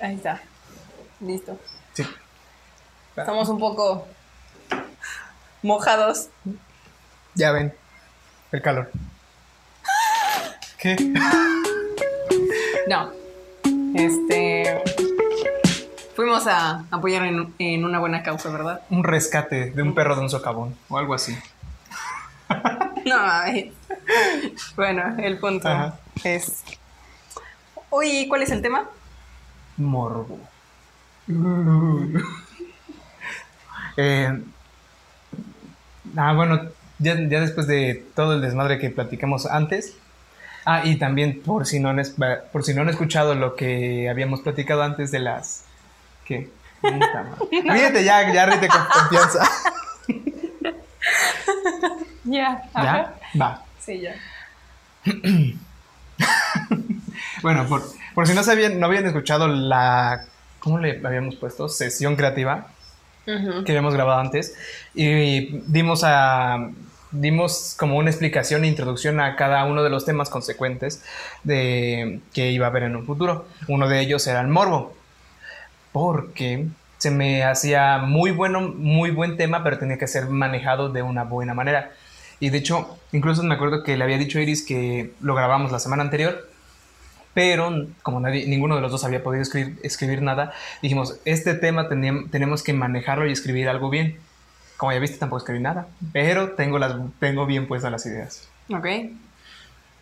Ahí está. Listo. Sí. Estamos un poco mojados. Ya ven. El calor. ¿Qué? No. Este. Fuimos a apoyar en, en una buena causa, ¿verdad? Un rescate de un perro de un socavón o algo así. No, ay. Bueno, el punto Ajá. es. Uy, ¿cuál es el tema? Morbo. Eh, ah, bueno, ya, ya después de todo el desmadre que platicamos antes. Ah, y también por si no han, es- por si no han escuchado lo que habíamos platicado antes de las. ¿Qué? Fíjate, ya, ya rete con confianza. Ya. ¿Ya? Va. Sí, ya. Bueno, por, por si no sabían, no habían escuchado la. ¿Cómo le habíamos puesto? Sesión creativa. Que habíamos grabado antes y dimos a dimos como una explicación e introducción a cada uno de los temas consecuentes de que iba a haber en un futuro. Uno de ellos era el morbo, porque se me hacía muy bueno, muy buen tema, pero tenía que ser manejado de una buena manera. Y de hecho, incluso me acuerdo que le había dicho a Iris que lo grabamos la semana anterior, pero como nadie, ninguno de los dos había podido escribir, escribir nada, dijimos, este tema tenemos que manejarlo y escribir algo bien. Como ya viste, tampoco escribí nada, pero tengo, las, tengo bien puestas las ideas. Ok.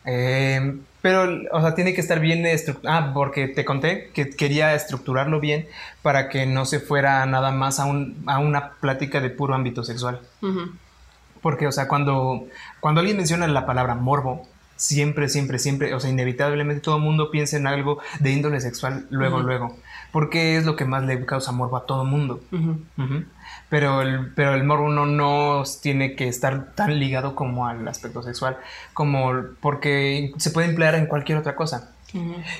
Eh, pero, o sea, tiene que estar bien estructurado. Ah, porque te conté que quería estructurarlo bien para que no se fuera nada más a, un, a una plática de puro ámbito sexual. Ujú. Porque, o sea, cuando, cuando alguien menciona la palabra morbo, siempre, siempre, siempre, o sea, inevitablemente todo el mundo piensa en algo de índole sexual luego, Ujú. luego. Porque es lo que más le causa morbo a todo el mundo. Pero el, pero el morbo no, no tiene que estar tan ligado como al aspecto sexual, como porque se puede emplear en cualquier otra cosa.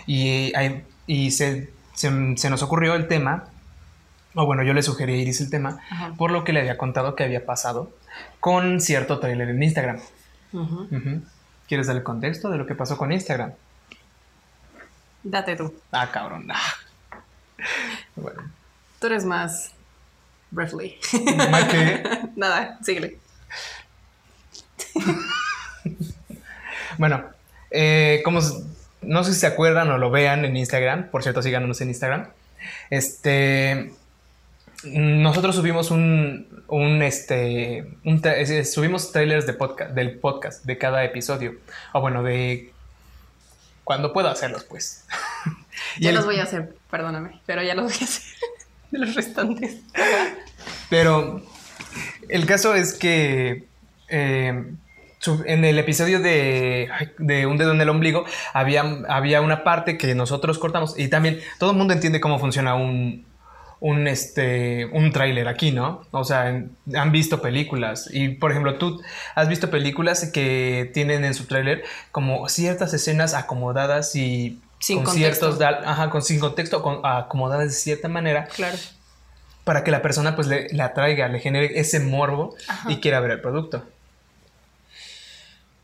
Y, hay- y se, se- se nos ocurrió el tema, o bueno, yo le sugerí a Iris el tema, Ajá. por lo que le había contado que había pasado con cierto trailer en Instagram. ¿Quieres dar el contexto de lo que pasó con Instagram? Date tú. Ah, cabrón. Ah. Bueno, Tú eres más. Briefly. ¿más qué? Nada, síguele. Bueno, eh, como no sé si se acuerdan o lo vean en Instagram, por cierto, síganos en Instagram. Este, nosotros subimos un, un este, un tra- subimos trailers de podcast, del podcast de cada episodio, o bueno, de cuando puedo hacerlos, pues. Ya el- los voy a hacer, perdóname, pero ya los voy a hacer. De los restantes. Pero el caso es que eh, en el episodio de, de Un dedo en el ombligo había, había una parte que nosotros cortamos y también todo el mundo entiende cómo funciona un, un, este, un tráiler aquí, ¿no? O sea, en- han visto películas y, por ejemplo, tú has visto películas que tienen en su tráiler como ciertas escenas acomodadas y Sin con contexto. ciertos, ajá, con sin contexto, con- acomodadas de cierta manera Claro. para que la persona pues le, le atraiga, le genere ese morbo Ajá. y quiera ver el producto.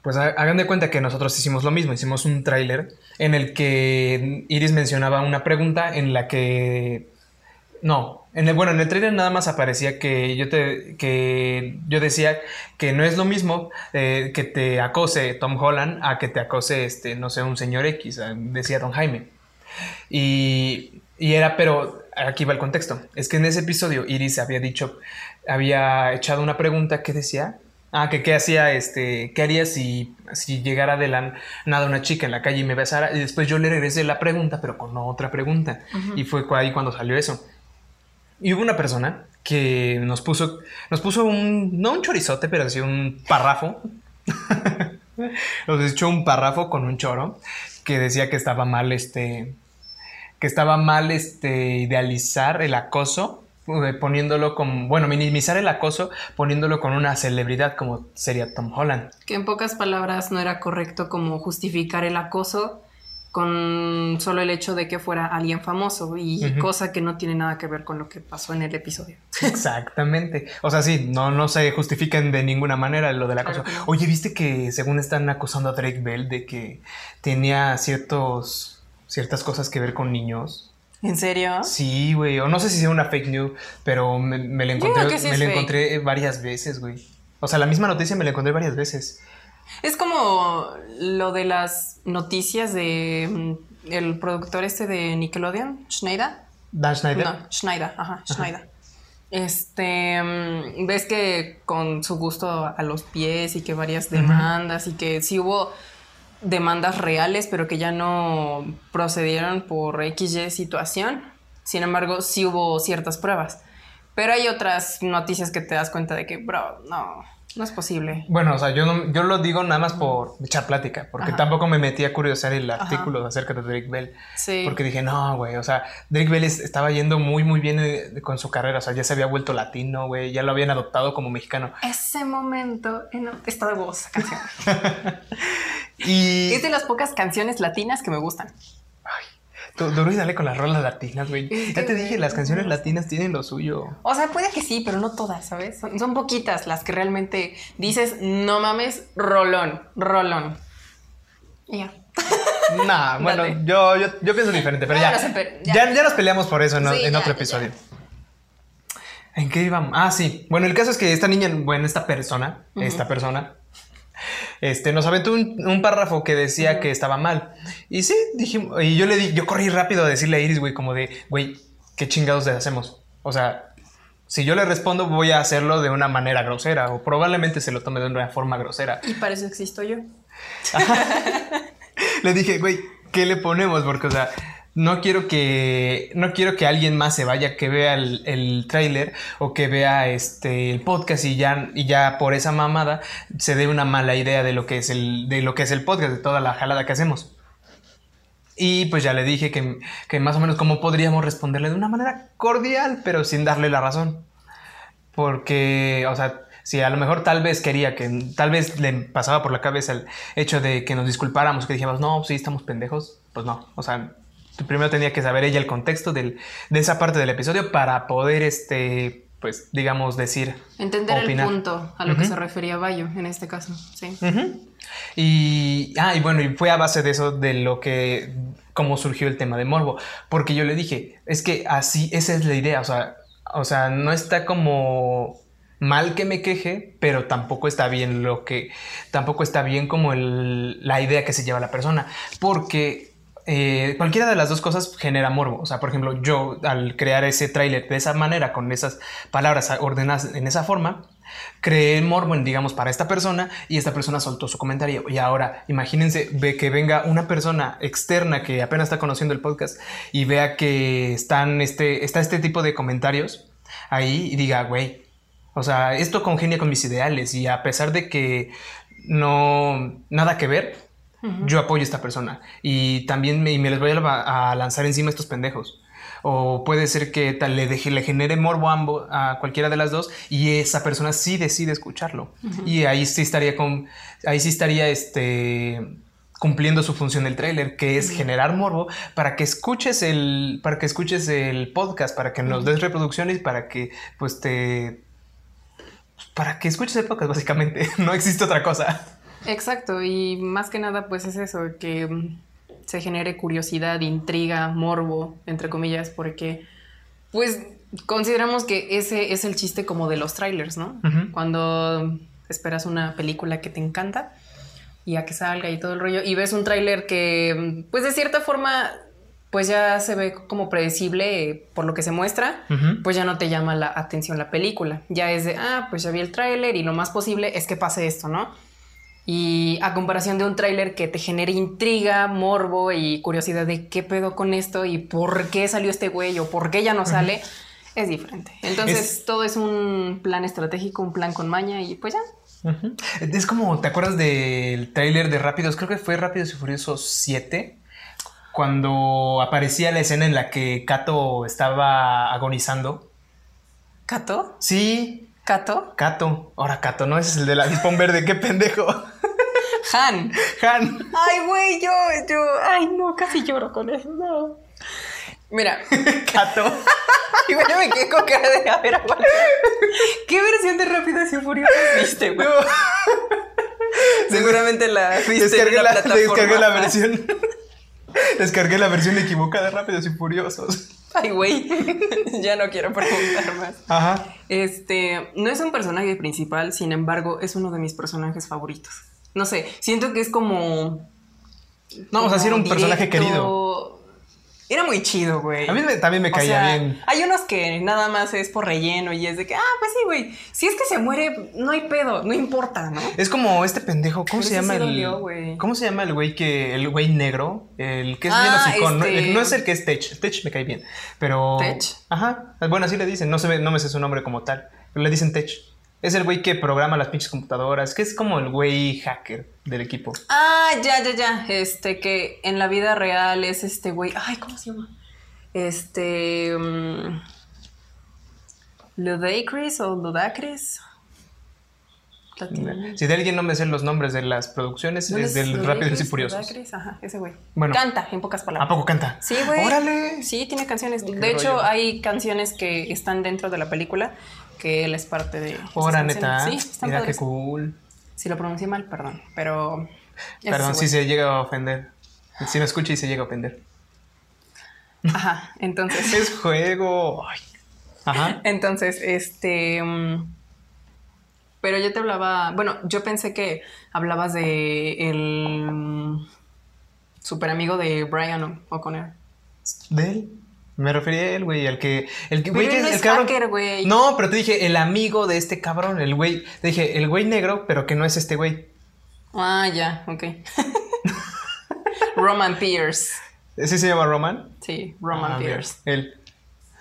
Pues ha- hagan de cuenta que nosotros hicimos lo mismo, hicimos un tráiler en el que Iris mencionaba una pregunta en la que no, en el, bueno, en el tráiler nada más aparecía que yo te que yo decía que no es lo mismo eh, que te acose Tom Holland a que te acose este, no sé, un señor X, eh, decía Don Jaime. Y, y era, pero aquí va el contexto. Es que en ese episodio Iris había dicho, había echado una pregunta que decía, ah, que qué hacía, este, qué haría si, si llegara de la nada una chica en la calle y me besara. Y después yo le regresé la pregunta, pero con otra pregunta. Y fue ahí cuando salió eso. Y hubo una persona que nos puso, nos puso un, no un chorizote, pero sí un párrafo. nos echó un párrafo con un choro que decía que estaba mal, este, que estaba mal, este, idealizar el acoso, eh, poniéndolo como, bueno, minimizar el acoso, poniéndolo con una celebridad como sería Tom Holland. Que en pocas palabras no era correcto como justificar el acoso con solo el hecho de que fuera alguien famoso y cosa que no tiene nada que ver con lo que pasó en el episodio. Exactamente. O sea, sí, no, no se justifican de ninguna manera lo acoso. que no. Oye, ¿viste que según están acusando a Drake Bell de que tenía ciertos, ciertas cosas que ver con niños? ¿En serio? Sí, güey. O no sé si sea una fake news, pero me, me la encontré, sí me la encontré varias veces, güey. O sea, la misma noticia me la encontré varias veces. Es como lo de las noticias de mm, el productor este de Nickelodeon, Schneider. Dan Schneider. No, Schneider, ajá, Schneider. Este, mm, ves que con su gusto a los pies y que varias demandas y que sí hubo demandas reales, pero que ya no procedieron por XY situación. Sin embargo, sí hubo ciertas pruebas. Pero hay otras noticias que te das cuenta de que, bro, no, no es posible. Bueno, o sea, yo, no, yo lo digo nada más por echar plática, porque Ajá. tampoco me metí a curiosar el artículo acerca de Drake Bell. Sí. Porque dije, no, güey, o sea, Drake Bell es- estaba yendo muy, muy bien eh, con su carrera, o sea, ya se había vuelto latino, güey, ya lo habían adoptado como mexicano. Ese momento en está de voz canción. Y... es de las pocas canciones latinas que me gustan. Tú, duro y dale con las rolas latinas, güey. Ya te dije, las canciones latinas tienen lo suyo. O sea, puede que sí, pero no todas, ¿sabes? Son, son poquitas las que realmente dices, no mames, rolón, rolón. Y ya. Nah, bueno, yo, yo, yo pienso diferente, pero No, ya, no ya. ya. ya nos peleamos por eso en, Sí, en ya, otro episodio. ¿En qué íbamos? Ah, sí. Bueno, el caso es que esta niña, bueno, esta persona, esta persona, este, nos aventó un, un párrafo que decía que estaba mal. Y sí, dijimos, y yo le di, yo corrí rápido a decirle a Iris, güey, como de, güey, ¿qué chingados le hacemos? O sea, si yo le respondo, voy a hacerlo de una manera grosera, o probablemente se lo tome de una forma grosera. Y para eso existo yo. Le dije, güey, ¿qué le ponemos? Porque, o sea, no quiero que. No quiero que alguien más se vaya, que vea el, el tráiler o que vea este el podcast y ya, y ya por esa mamada se dé una mala idea de lo que es el, de lo que es el podcast, de toda la jalada que hacemos. Y pues ya le dije que, que más o menos cómo podríamos responderle de una manera cordial, pero sin darle la razón. Porque, o sea, si a lo mejor tal vez quería que, tal vez le pasaba por la cabeza el hecho de que nos disculpáramos, que dijéramos, no, sí, estamos pendejos, pues no. O sea, primero tenía que saber ella el contexto del, de esa parte del episodio para poder, este, pues, digamos, decir. Entender opinar. el punto a lo que se refería Bayo en este caso. Sí. Y, ah, y bueno, y fue a base de eso, de lo que, cómo surgió el tema de Morbo, porque yo le dije, es que así, esa es la idea, o sea, o sea, no está como mal que me queje, pero tampoco está bien lo que, tampoco está bien como el- la idea que se lleva la persona, porque eh, cualquiera de las dos cosas genera morbo. O sea, por ejemplo, yo al crear ese tráiler de esa manera, con esas palabras ordenadas en esa forma, creé morbo, digamos, para esta persona y esta persona soltó su comentario. Y ahora, imagínense ve que venga una persona externa que apenas está conociendo el podcast y vea que están este, está este tipo de comentarios ahí y diga, güey, o sea, esto congenia con mis ideales y a pesar de que no, nada que ver, yo apoyo a esta persona y también me, y me les voy a, a lanzar encima a estos pendejos. O puede ser que tal le, deje, le genere morbo a, ambos, a cualquiera de las dos y esa persona sí decide escucharlo. Y ahí sí estaría con, ahí sí estaría este cumpliendo su función del tráiler, que es generar morbo para que escuches el para que escuches el podcast, para que nos des reproducciones, para que pues te para que escuches el podcast básicamente, no existe otra cosa. Exacto, y más que nada, pues es eso, que mm, se genere curiosidad, intriga, morbo, entre comillas, porque pues consideramos que ese es el chiste como de los trailers, ¿no? Cuando esperas una película que te encanta y a que salga y todo el rollo, y ves un tráiler que, mm, pues de cierta forma, pues ya se ve como predecible por lo que se muestra, pues ya no te llama la atención la película. Ya es de, ah, pues ya vi el tráiler y lo más posible es que pase esto, ¿no? Y a comparación de un tráiler que te genere intriga, morbo y curiosidad de qué pedo con esto y por qué salió este güey o por qué ya no sale, es diferente. Entonces Es- todo es un plan estratégico, un plan con maña y pues ya. Es como, ¿te acuerdas del tráiler de Rápidos? Creo que fue Rápidos y Furiosos 7. Cuando aparecía la escena en la que Kato estaba agonizando. ¿Cato? Sí, ¿Cato? Kato. Ahora Kato, ¿no? Ese es el de la dispón verde. ¡Qué pendejo! Han. Han. Ay, güey, yo, yo, ay, no, casi lloro con eso, no. Mira, Kato. y bueno, me quedé con cara de, a ver, aguanta. ¿Qué versión de Rápidas y Furiosas viste, güey? Seguramente la viste Descargué la, plataforma. descargué la versión. Descargué la versión equivocada de Rápidos y Furiosos. Ay, güey. ya no quiero preguntar más. Ajá. Este, no es un personaje principal, sin embargo, es uno de mis personajes favoritos. No sé, siento que es como. No, o sea, sí era un como personaje querido. Era muy chido, güey. A mí me- también me O caía sea, bien. Hay unos que nada más es por relleno y es de que, ah, pues sí, güey. Si es que se muere, no hay pedo, no importa, ¿no? Es como este pendejo, ¿cómo Pero se llama sí el. dolió. ¿Cómo se llama el güey que. el güey negro? El que es Ah, bien hocicón, ¿no? este- El- no es el que es Tech. Tech me cae bien. Pero. ¿Tech? Ajá. Bueno, así le dicen. No, se ve- no me sé su nombre como tal. Le dicen Tech. Es el güey que programa las pinches computadoras. Que es como el güey hacker del equipo. Ah, ya, ya, ya. Este, que en la vida real es este güey. Ay, ¿cómo se llama? Este. mm, Ludacris o Ludacris. Si de alguien no me sé los nombres de las producciones, ¿No es del Rápidos y Furiosos. Ludacris? Ajá, ese güey. Bueno. Canta, en pocas palabras. ¿A poco canta? Sí, güey. ¡Órale! Sí, tiene canciones. De hecho, hay canciones que están dentro de la película que él es parte de. esas Ora, canciones. neta. Sí, están Mira padres. qué cool. Si lo pronuncié mal, perdón. Pero. Perdón si se llega a ofender. Si no escucha y se llega a ofender. Ajá, entonces. Es juego. Ay. Ajá. Entonces, este. mm, Pero yo te hablaba. Bueno, yo pensé que hablabas de el mm, super amigo de Brian O'Connor. ¿De él? Me refería a él, güey, al que... El que, Pero güey, que no el es cabrón... hacker, güey. No, pero te dije, el amigo de este cabrón, el güey... Te dije, el güey negro, pero que no es este güey. Ah, ya, ok. Roman Pierce. ¿Ese se llama Roman? Sí, Roman Ah, mira, Pierce. Él.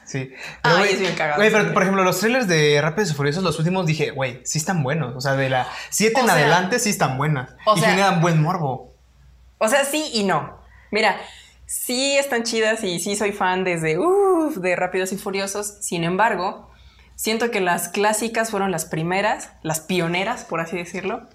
Sí. Ay, güey, es bien cagado Güey, pero por ejemplo, los trailers de Rápidos y Furiosos, los últimos, dije, güey, sí están buenos. O sea, de la 7 O en sea- adelante sí están buenas. o y sea- generan buen morbo. O sea, sí y no. Mira, sí están chidas y sí soy fan desde uff, de Rápidos y Furiosos. Sin embargo, siento que las clásicas fueron las primeras, las pioneras, por así decirlo.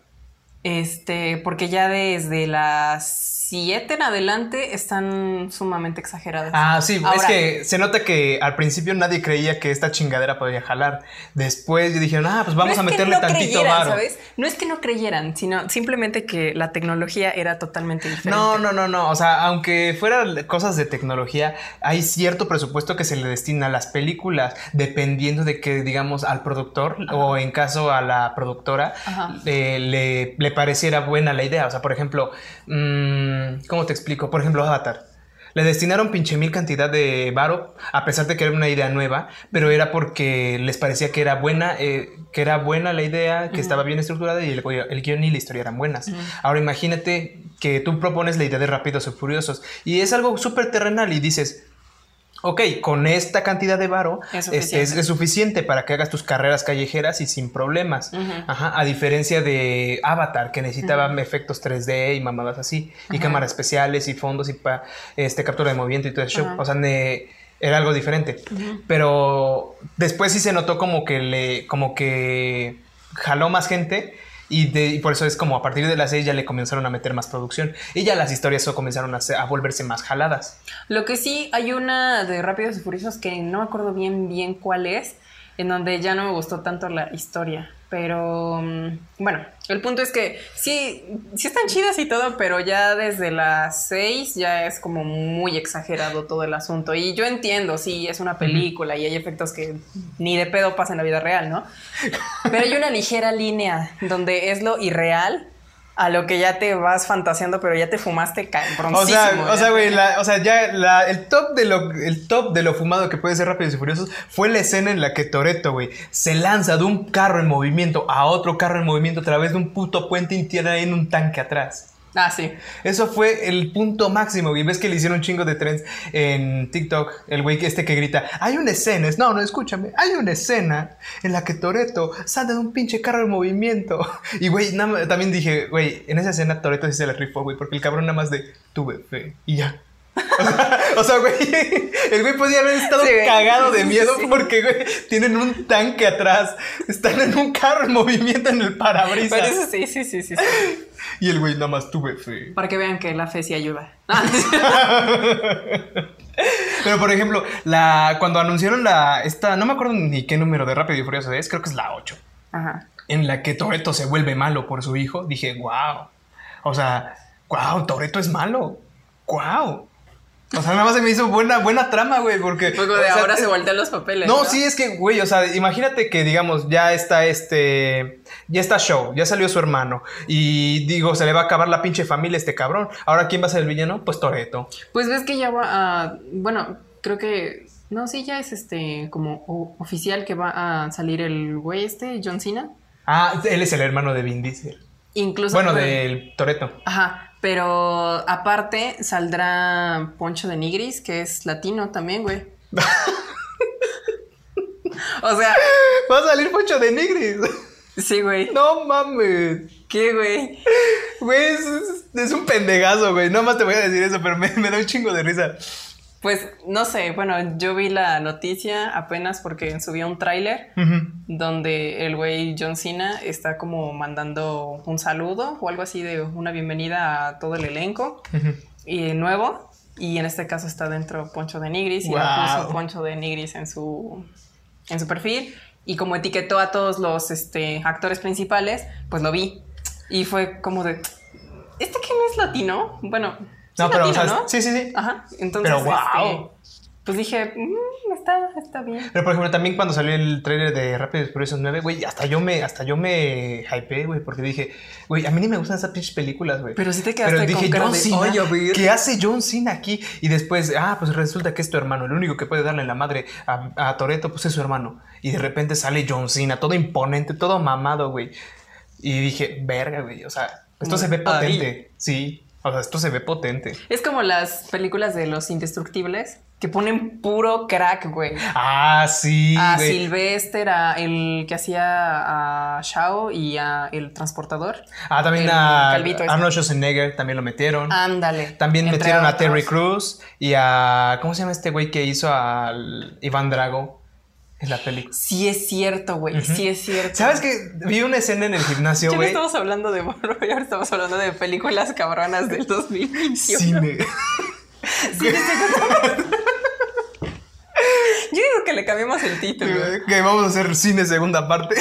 Este, porque ya desde las 7 en adelante están sumamente exageradas. Ah, sí, es que se nota que al principio nadie creía que esta chingadera podía jalar. Después dijeron, ah, pues vamos No a meterle no tantito creyeran, varo. ¿sabes? No es que no creyeran, sino simplemente que la tecnología era totalmente diferente. No, no, no, no. O sea, aunque fueran cosas de tecnología, hay cierto presupuesto que se le destina a las películas, dependiendo de que, digamos, al productor o en caso a la productora eh, le, le pareciera buena la idea. O sea, por ejemplo, mm, ¿cómo te explico? Por ejemplo, Avatar. Le destinaron pinche mil cantidad de varo, a pesar de que era una idea nueva, pero era porque les parecía que era buena, eh, que era buena la idea, que estaba bien estructurada y el, el guion y la historia eran buenas. Ahora imagínate que tú propones la idea de Rápidos y Furiosos y es algo súper terrenal y dices, ok, con esta cantidad de varo Es este, suficiente. es, es suficiente para que hagas tus carreras callejeras y sin problemas. Ujú. Ajá, a diferencia de Avatar, que necesitaba efectos 3D y mamadas así, y cámaras especiales y fondos y pa, este, captura de movimiento y todo eso. O sea, ne- era algo diferente. Pero después sí se notó como que le, como que jaló más gente. Y, de- y por eso es como a partir de las 6 ya le comenzaron a meter más producción. Y ya las historias comenzaron a volverse más jaladas. Lo que sí, hay una de Rápidos y Furiosos que no me acuerdo bien bien cuál es, en donde ya no me gustó tanto la historia. Pero mm, bueno, el punto es que sí, sí están chidas y todo, pero ya desde las 6 ya es como muy exagerado todo el asunto. Y yo entiendo, sí, es una película y hay efectos que ni de pedo pasan en la vida real, ¿no? Pero hay una ligera línea donde es lo irreal a lo que ya te vas fantaseando, pero ya te fumaste cabroncísimo. O sea, o sea, güey, la- o sea, ya la- el top de lo el top de lo fumado que puede ser Rápidos y Furiosos fue la escena en la que Toreto, güey, se lanza de un carro en movimiento a otro carro en movimiento a través de un puto puente y tiene ahí en un tanque atrás. Ah, sí. Eso fue el punto máximo, güey. Ves que le hicieron un chingo de trends en TikTok. El güey este que grita, hay una escena, es- no, no, escúchame, hay una escena en la que Toreto sale de un pinche carro en movimiento. Y güey, también dije, güey, en esa escena Toreto sí se la rifó, güey, porque el cabrón nada más de tuve fe y ya. O sea, güey, el güey podía haber estado Sí, cagado de miedo Sí. porque, güey, tienen un tanque atrás, están en un carro en movimiento en el parabrisas. Pero eso sí, sí, sí, sí. sí. Y el güey nada más tuve fe. Para que vean que la fe sí ayuda. Ah, Pero por ejemplo, la, cuando anunciaron la esta, no me acuerdo ni qué número de Rápido y Furioso es, creo que es la 8, Ajá. en la que Toreto se vuelve malo por su hijo, dije, wow. O sea, wow, Toreto es malo. Wow. O sea, nada más se me hizo buena, buena trama, güey, porque... Luego de o sea, ahora es- se voltean los papeles. No, sí, es que, güey, o sea, imagínate que, digamos, ya está este. Ya está Show, ya salió su hermano. Y digo, se le va a acabar la pinche familia a este cabrón. Ahora, ¿quién va a ser el villano? Pues Toreto. Pues ves que ya va a. Bueno, creo que. No, sí, ya es este como o- oficial que va a salir el güey este, John Cena. Ah, él es el hermano de Vin Diesel. Incluso. Bueno, del Toreto. Ajá. Pero aparte saldrá Poncho de Nigris, que es latino también, güey. o sea, Va a salir Poncho de Nigris. sí, güey. No mames. ¿Qué, güey? Güey, es, un pendejazo, güey. No más te voy a decir eso, pero me, me da un chingo de risa. Pues no sé, bueno, yo vi la noticia apenas porque subió un tráiler donde el güey John Cena está como mandando un saludo o algo así de una bienvenida a todo el elenco y nuevo. Y en este caso está dentro Poncho de Nigris y puso Poncho de Nigris en su, en su perfil. Y como etiquetó a todos los este, actores principales, pues lo vi. Y fue como de, ¿este que no es latino? Bueno, No, pero, o sea, ¿no? sí, sí, sí. Ajá, entonces, Pero, wow. este, pues dije, "Mm, está, está bien. Pero por ejemplo, también cuando salió el trailer de Rápidos Furiosos 9, güey, hasta yo me, hasta yo me hypeé, güey, porque dije, güey, a mí ni me gustan esas pinches películas, güey. Pero sí te quedaste Pero dije, con cara John de, Cena, "Ay, a ver". ¿qué hace John Cena aquí? Y después, ah, pues resulta que es tu hermano, el único que puede darle la madre a, a Toreto, pues es su hermano. Y de repente sale John Cena, todo imponente, todo mamado, güey. Y dije, verga, güey, o sea, esto se ve Ahí. potente, sí. O sea, esto se ve potente. Es como las películas de los indestructibles que ponen puro crack, güey. Ah, sí, A güey. Sylvester, a el que hacía a Shao y a el transportador. Ah, también el a calvito ese. Arnold Schwarzenegger también lo metieron. Ándale. También metieron a. Terry Crews y a. ¿Cómo se llama este güey que hizo al Iván Drago en la película? Sí es cierto, güey. Sí es cierto. ¿Sabes que vi una escena en el gimnasio, Ya güey? estamos hablando de y ahora estamos hablando de películas cabronas del 2021. Cine. Sí. Yo digo que le cambiamos el título. que vamos a hacer cine segunda parte.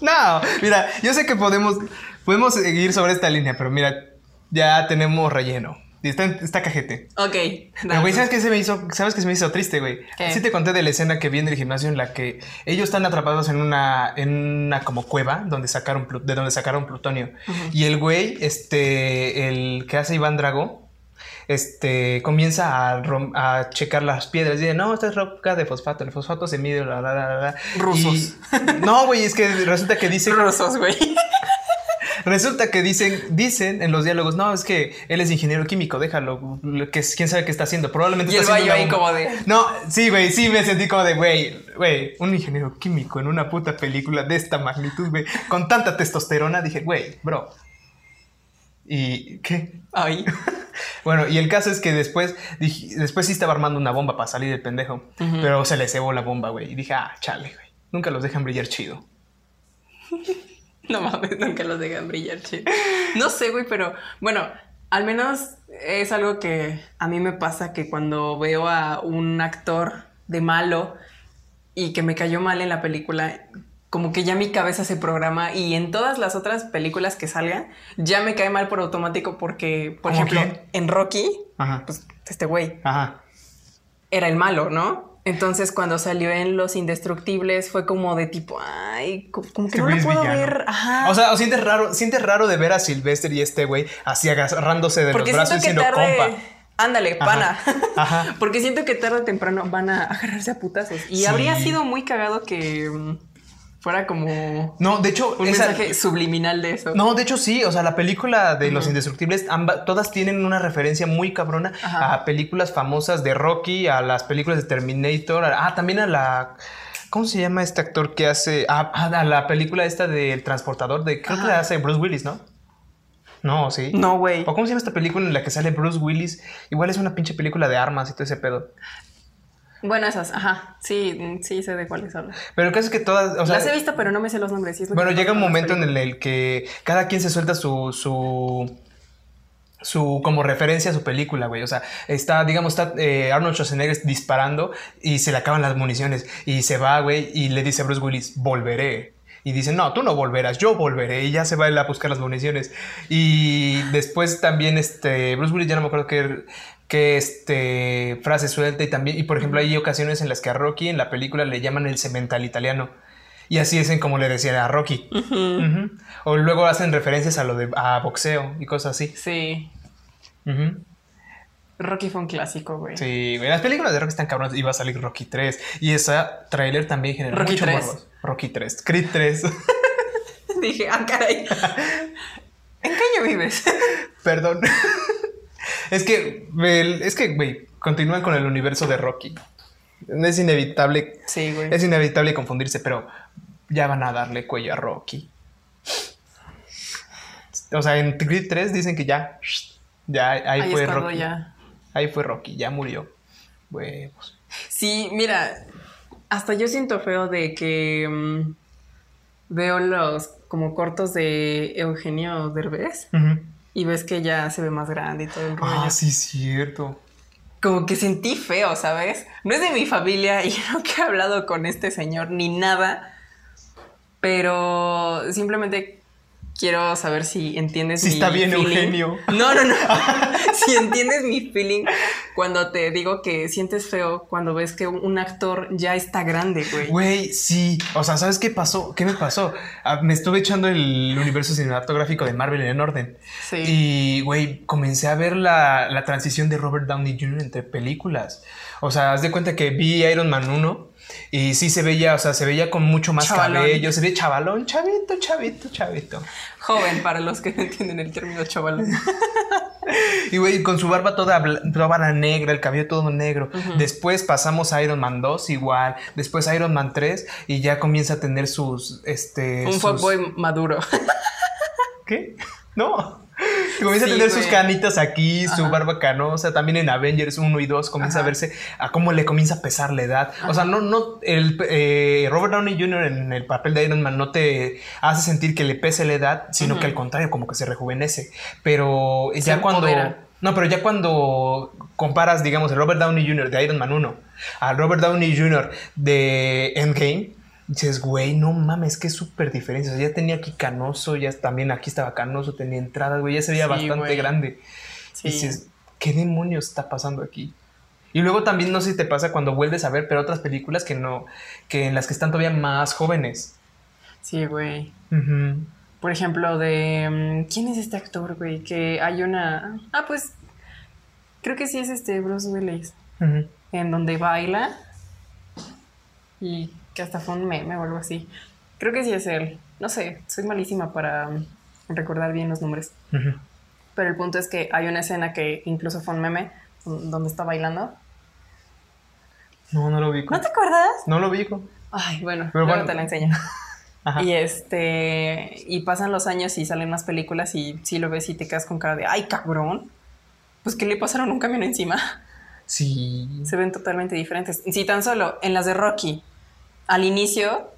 no, mira, yo sé que podemos, podemos seguir sobre esta línea, pero mira, ya tenemos relleno. Y está, está cajete. Ok. Pero, güey, ¿sabes qué se me hizo? ¿Sabes qué se me hizo triste, güey? Sí te conté de la escena que vi en el gimnasio en la que ellos están atrapados en una, en una como cueva donde sacaron, de donde sacaron plutonio. Y el güey, este, el que hace Iván Drago, este, comienza a, rom- a checar las piedras. Dice, no, esta es roca de fosfato. El fosfato se mide, la, la, la, la, la". Rusos. Y- no, güey, es que resulta que dice... Rusos, güey. Resulta que dicen, dicen en los diálogos, no, es que él es ingeniero químico, déjalo, lo que quién sabe qué está haciendo, probablemente Y está el haciendo ahí bomba". como de- No, sí, güey, sí me sentí como de, güey, güey, un ingeniero químico en una puta película de esta magnitud, güey, con tanta testosterona, dije, güey, bro. ¿Y qué? Ay. Bueno, y el caso es que después, dije- después sí estaba armando una bomba para salir el pendejo, pero se le cebó la bomba, güey, y dije, ah, chale, güey, nunca los dejan brillar chido. No mames, nunca los dejan brillar, che. No sé, güey, pero bueno, al menos es algo que a mí me pasa que cuando veo a un actor de malo y que me cayó mal en la película, como que ya mi cabeza se programa y en todas las otras películas que salgan, ya me cae mal por automático porque, por ¿Cómo ejemplo, quién? en Rocky, Ajá. pues este güey Ajá. era el malo, ¿no? Entonces cuando salió en Los Indestructibles fue como de tipo, ay, co- como que Este no güey lo puedo villano. ver. Ajá. O sea, o sientes raro, sientes raro de ver a Sylvester y este güey así agarrándose de Porque los brazos que diciendo tarde. compa. Ándale, pana. ajá. Porque siento que tarde o temprano van a agarrarse a putazos. Y Sí. habría sido muy cagado que mm, fuera como No, de hecho, un esa- mensaje subliminal de eso. No, de hecho sí, o sea, la película de Los Indestructibles, amba- todas tienen una referencia muy cabrona Ajá. a películas famosas de Rocky, a las películas de Terminator, a- ah, también a la... ¿Cómo se llama este actor que hace? Ah, a la película esta del transportador de... Creo que la hace Bruce Willis, ¿no? No, sí. No, güey. ¿O cómo se llama esta película en la que sale Bruce Willis? Igual es una pinche película de armas y todo ese pedo. Bueno, esas, ajá. Sí, sí sé de cuáles hablas. Pero el caso es que todas... O sea, Las he visto, pero no me sé los nombres. sí Bueno, llega un momento en el, el que cada quien se suelta su, su, su como referencia a su película, güey. O sea, está, digamos, está eh, Arnold Schwarzenegger disparando y se le acaban las municiones y se va, güey, y le dice a Bruce Willis, volveré. Y dice, no, tú no volverás, yo volveré. Y ya se va él a buscar las municiones. Y después también, este, Bruce Willis, ya no me acuerdo qué, que este frase suelta y también, y por ejemplo hay ocasiones en las que a Rocky en la película le llaman el cemental italiano. Y así es en como le decían a Rocky. Ujú. O luego hacen referencias a lo de a boxeo y cosas así. Sí. Rocky fue un clásico, güey. Sí, güey, las películas de Rocky están cabronas. Iba a salir Rocky 3. Y esa tráiler también generó Rocky mucho 3. morbo. Rocky 3. Creed 3. Dije, ah, caray. ¿En qué año vives? Perdón. es que, es que, güey, continúan con el universo de Rocky. Es inevitable, Sí, güey. es inevitable confundirse, pero ya van a darle cuello a Rocky. O sea, en Creed 3 dicen que ya, ya ahí, Ahí fue Rocky. ya. Ahí fue Rocky, ya murió. Huevos. Sí, mira, hasta yo siento feo de que mm, veo los como cortos de Eugenio Derbez Ujú. Y ves que ya se ve más grande y todo el rollo. Ah, sí, cierto. Como que sentí feo, ¿sabes? No es de mi familia y no que he hablado con este señor ni nada, pero simplemente quiero saber si entiendes Si mi está bien, feeling. Eugenio. No, no, no. si entiendes mi feeling cuando te digo que sientes feo cuando ves que un actor ya está grande, güey. Güey, sí. O sea, ¿sabes qué pasó? ¿Qué me pasó? Ah, me estuve echando el universo cinematográfico de Marvel en orden. Sí. Y, güey, comencé a ver la, la transición de Robert Downey Jr. entre películas. O sea, haz de cuenta que vi Iron Man 1 y sí se veía, o sea, se veía con mucho más Chavalón. cabello, se ve chavalón, chavito, chavito, chavito. Joven, para los que no entienden el término chaval. Y, güey, con su barba toda, toda negra, el cabello todo negro. Después pasamos a Iron Man 2 igual. Después a Iron Man 3 y ya comienza a tener sus, este... Un sus- fuckboy maduro. ¿Qué? No. Comienza Sí, a tener sus güey. canitas aquí, su Ajá. barba canosa. También en Avengers 1 y 2 comienza a Ajá. verse a cómo le comienza a pesar la edad. O sea, no, no, el eh, Robert Downey Jr. en el papel de Iron Man no te hace sentir que le pese la edad, sino que al contrario, como que se rejuvenece. Pero Se ya cuando. empodera. No, pero ya cuando comparas, digamos, el Robert Downey Jr. de Iron Man 1 al Robert Downey Jr. de Endgame, dices, güey, no mames, que súper diferencia. O sea, ya tenía aquí canoso, ya también aquí estaba canoso, tenía entradas, güey, ya se veía Sí, bastante güey. grande. Sí. Y dices, ¿qué demonios está pasando aquí? Y luego también no sé si te pasa cuando vuelves a ver, pero otras películas que no, que en las que están todavía más jóvenes. Sí, güey. Por ejemplo, de. mm, ¿Quién es este actor, güey? Que hay una. Ah, pues. Creo que sí es este Bruce Willis. En donde baila. Y que hasta fue un meme o algo así. Creo que sí es él. No sé, soy malísima para mm, recordar bien los nombres. Ujú. Pero el punto es que hay una escena que incluso fue un meme mm, donde está bailando. No, no lo ubico. ¿No te acuerdas? No lo ubico. Ay, bueno, Pero luego bueno. te la enseño. Ajá. Y este, y pasan los años y salen más películas y si lo ves y te quedas con cara de, ay, cabrón. Pues que le pasaron un camión encima. Sí. Se ven totalmente diferentes. Si tan solo en las de Rocky, al inicio,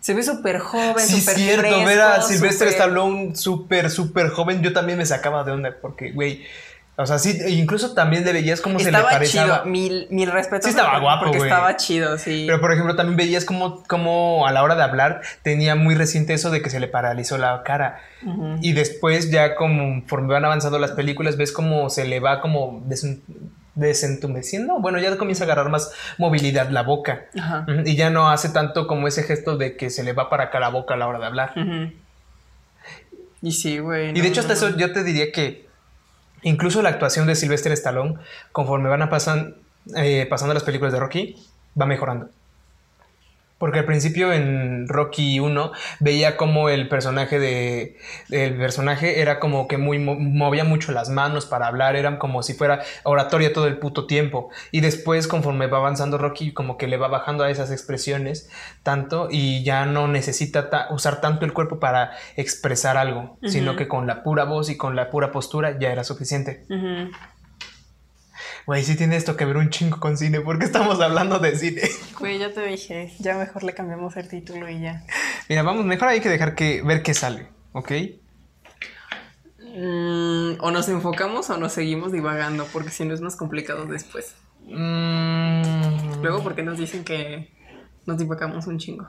se ve súper joven, Sí, súper cierto, fresco, ver a Silvestre súper- Stallone súper, súper joven, yo también me sacaba de onda, porque, güey, o sea, sí, incluso también le veías cómo se le Estaba parecía. chido, mil, mil respetos. Sí estaba guapo, Porque güey. estaba chido, sí. Pero, por ejemplo, también veías como, como a la hora de hablar tenía muy reciente eso de que se le paralizó la cara. Ujú. Y después, ya conforme van avanzando las películas, ves cómo se le va como desentumeciendo. Bueno, ya comienza a agarrar más movilidad la boca. Ajá. Y ya no hace tanto como ese gesto de que se le va para acá la boca a la hora de hablar. Y sí, güey. Y de hecho, hasta eso yo te diría que incluso la actuación de Sylvester Stallone, conforme van a pasan, eh, pasando las películas de Rocky, va mejorando. Porque al principio en Rocky 1 veía como el personaje de el personaje era como que muy mo- movía mucho las manos para hablar, eran como si fuera oratoria todo el puto tiempo. Y después conforme va avanzando Rocky como que le va bajando a esas expresiones tanto y ya no necesita ta- usar tanto el cuerpo para expresar algo, sino que con la pura voz y con la pura postura ya era suficiente. Güey, sí tiene esto que ver un chingo con cine, porque estamos hablando de cine. Güey, ya te dije, ya mejor le cambiamos el título y ya. Mira, vamos, mejor hay que dejar que ver qué sale, ¿ok? Mm, o nos enfocamos o nos seguimos divagando, porque si no es más complicado después. Mm, Luego, porque nos dicen que nos divagamos un chingo?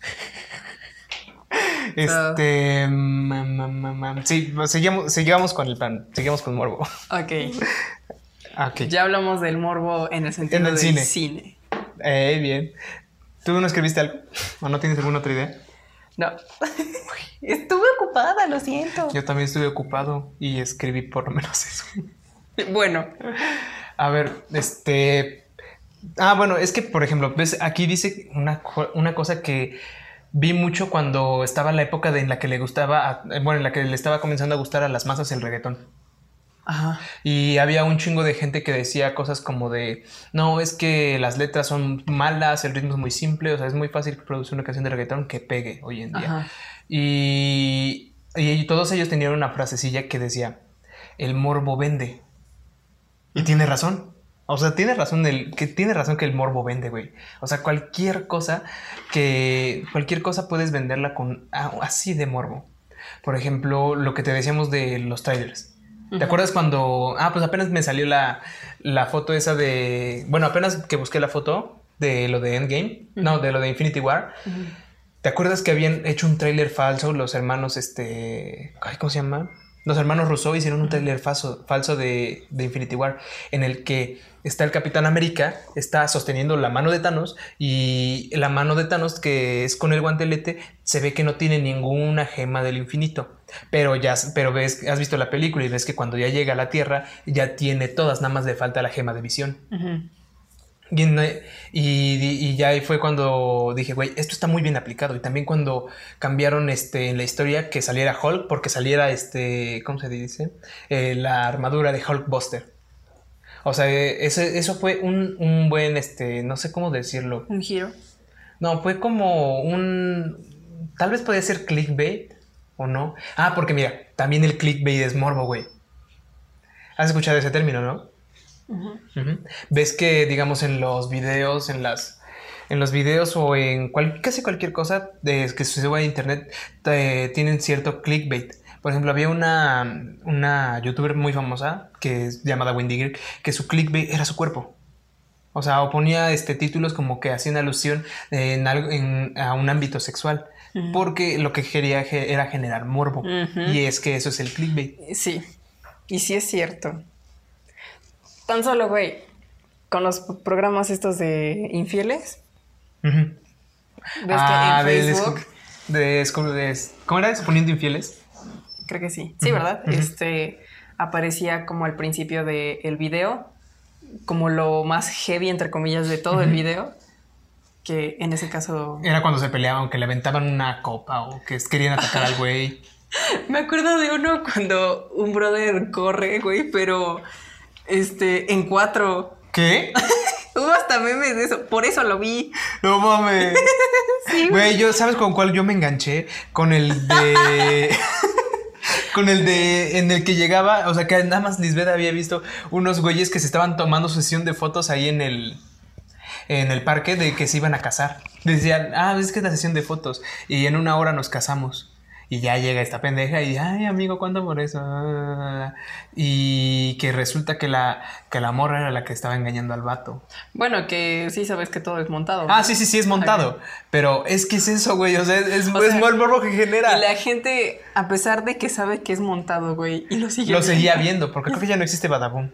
Este. ma- ma- Sí, pues, seguimos, sigamos con el plan. Seguimos con Morbo. Ok. Ah, ok. Ya hablamos del morbo en el sentido En el del cine. cine. Eh, bien. ¿Tú no escribiste algo? ¿O no tienes alguna otra idea? No. Estuve ocupada, lo siento. Yo también estuve ocupado y escribí por lo menos eso. Bueno, A ver, este. Ah, bueno, es que, por ejemplo, ves, aquí dice una, una cosa que vi mucho cuando estaba en la época de, en la que le gustaba, a- bueno, en la que le estaba comenzando a gustar a las masas el reggaetón. Ajá. Y había un chingo de gente que decía cosas como de, no, es que las letras son malas, el ritmo es muy simple, o sea, es muy fácil producir una canción de reggaetón que pegue hoy en día. Ajá. Y, y todos ellos tenían una frasecilla que decía, el morbo vende. Y tiene razón. O sea, tiene razón el, que tiene razón que el morbo vende, güey. O sea, cualquier cosa que cualquier cosa puedes venderla con ah, así de morbo. Por ejemplo, lo que te decíamos de los trailers. ¿Te acuerdas cuando ah, pues apenas me salió la, la foto esa de, bueno, apenas que busqué la foto de lo de Endgame, no, de lo de Infinity War. ¿Te acuerdas que habían hecho un tráiler falso los hermanos, este, ay, ¿cómo se llama? Los hermanos Rousseau hicieron un tráiler falso, falso de, de Infinity War en el que está el Capitán América, está sosteniendo la mano de Thanos y la mano de Thanos que es con el guantelete se ve que no tiene ninguna gema del infinito. Pero ya, pero ves, has visto la película y ves que cuando ya llega a la Tierra ya tiene todas, nada más le falta la gema de visión. Y, en- y- y ya ahí fue cuando dije, güey, esto está muy bien aplicado. Y también cuando cambiaron este, en la historia que saliera Hulk, porque saliera este, ¿cómo se dice? Eh, la armadura de Hulkbuster. O sea, eh, eso, eso fue un, un buen, este, no sé cómo decirlo. Un giro. No, fue como un... Tal vez podía ser clickbait o no. Ah, porque mira, también el clickbait es morbo, güey. ¿Has escuchado ese término, no? Ves que, digamos, en los videos, en las. En los videos o en cual- casi cualquier cosa de, que se sube a internet te- tienen cierto clickbait. Por ejemplo, había una, una youtuber muy famosa que es llamada Wendy Gear, que su clickbait era su cuerpo. O sea, o ponía este, títulos como que hacían alusión en algo, en- a un ámbito sexual. Porque lo que quería era generar morbo. Y es que eso es el clickbait. Sí. Y sí es cierto. Tan solo, güey, con los programas estos de infieles, ves Ah, que de- en de- Facebook, de- de- ¿Cómo era? Exponiendo infieles. creo que sí, sí, ¿verdad? Este aparecía como al principio del video, como lo más heavy, entre comillas, de todo el video, que en ese caso... Era cuando se peleaban, que le aventaban una copa o que querían atacar al güey. Me acuerdo de uno cuando un brother corre, güey, pero este, en cuatro. ¿Qué? Hubo hasta memes de eso, por eso lo vi. No mames. Sí, Güey, yo, ¿sabes con cuál yo me enganché? Con el de. Con el de. En el que llegaba. O sea, que nada más Lisbeth había visto unos güeyes que se estaban tomando sesión de fotos ahí en el. En el parque de que se iban a casar. Decían, ah, es que es la sesión de fotos. Y en una hora nos casamos. Y ya llega esta pendeja y, ay, amigo, ¿cuánto por eso? Y que resulta que la, que la morra era la que estaba engañando al vato. Bueno, que sí sabes que todo es montado. Ah, sí, sí, sí, es montado. Pero es que es eso, güey. O sea, es, es, O es sea, el morbo que genera. Y la gente, a pesar de que sabe que es montado, güey, y lo sigue Lo seguía viendo, porque creo que ya no existe Badaboom.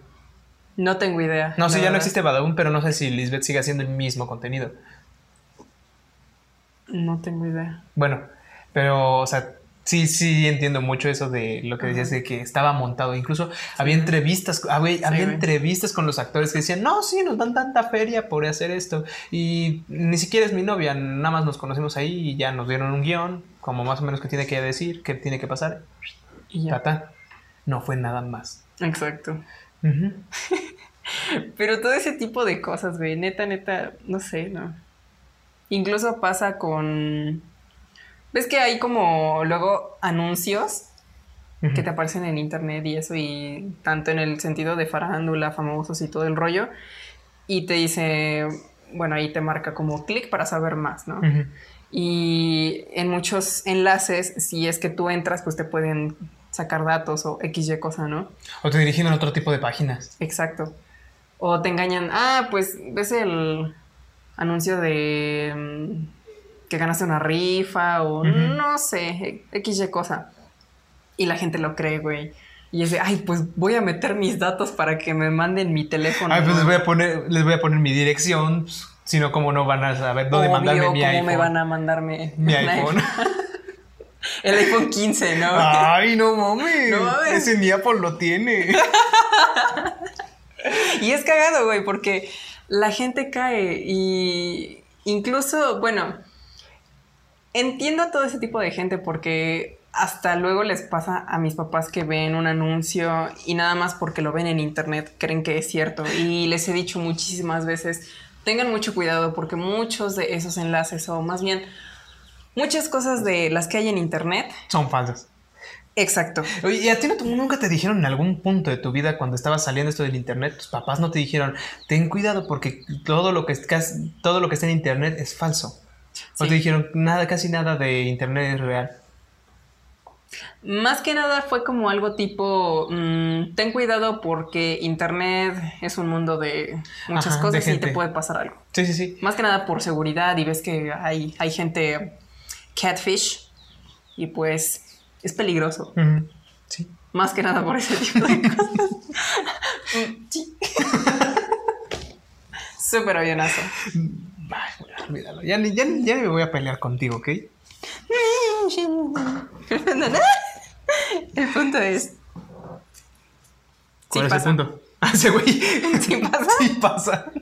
No tengo idea. No, sí, ya no existe Badaboom, pero no sé si Lisbeth sigue haciendo el mismo contenido. No tengo idea. Bueno, pero, o sea, sí, sí entiendo mucho eso de lo que decías de que estaba montado. Incluso había entrevistas, ah, había entrevistas con los actores que decían, no, sí, nos dan tanta feria por hacer esto. Y ni siquiera es mi novia, nada más nos conocimos ahí y ya nos dieron un guion, como más o menos que tiene que decir, que tiene que pasar. Y ya. Tata. No fue nada más. Exacto. Pero todo ese tipo de cosas, güey, neta, neta, no sé, no. Incluso pasa con... ¿Ves que hay como luego anuncios que te aparecen en internet y eso, y tanto en el sentido de farándula, famosos y todo el rollo, y te dice, bueno, ahí te marca como clic para saber más, ¿no? Ujú. Y en muchos enlaces, si es que tú entras, pues te pueden sacar datos o XY cosa, ¿no? O te dirigen a otro tipo de páginas. Exacto. O te engañan, ah, pues ves el anuncio de mm, que ganaste una rifa o no sé, XY cosa. Y la gente lo cree, güey. Y es de, ay, pues voy a meter mis datos para que me manden mi teléfono. Ay, pues les voy a poner, les voy a poner mi dirección, pues, si no, como no van a saber dónde Obvio, mandarme mi ¿cómo iPhone. me van a mandarme Mi iPhone. El iPhone 15, ¿no? Ay, no mames. No mames. Ese ni Apple lo tiene. Y es cagado, güey, porque la gente cae y incluso, bueno, entiendo a todo ese tipo de gente porque hasta luego les pasa a mis papás que ven un anuncio y nada más porque lo ven en internet creen que es cierto. Y les he dicho muchísimas veces, tengan mucho cuidado porque muchos de esos enlaces o más bien muchas cosas de las que hay en internet, Son falsas. exacto. ¿y a ti no, nunca te dijeron en algún punto de tu vida cuando estabas saliendo esto del internet, tus papás no te dijeron, ten cuidado porque todo lo que, todo lo que está en internet es falso? O Sí. te dijeron, nada, casi nada de internet es real. Más que nada fue como algo tipo, mm, ten cuidado porque Internet es un mundo de muchas Ajá, de cosas y te puede pasar algo. Sí, sí, sí. Más que nada por seguridad y ves que hay, hay gente catfish y pues es peligroso. Sí. Más que nada por ese tipo de cosas. Sí. Súper avionazo. Olvídalo. Ya, ni- ya, ni- ya ni me voy a pelear contigo, ¿ok? El punto es... Sí ¿Cuál es pasa. el punto? Ah, ese güey. Sí pasa. Sí pasa.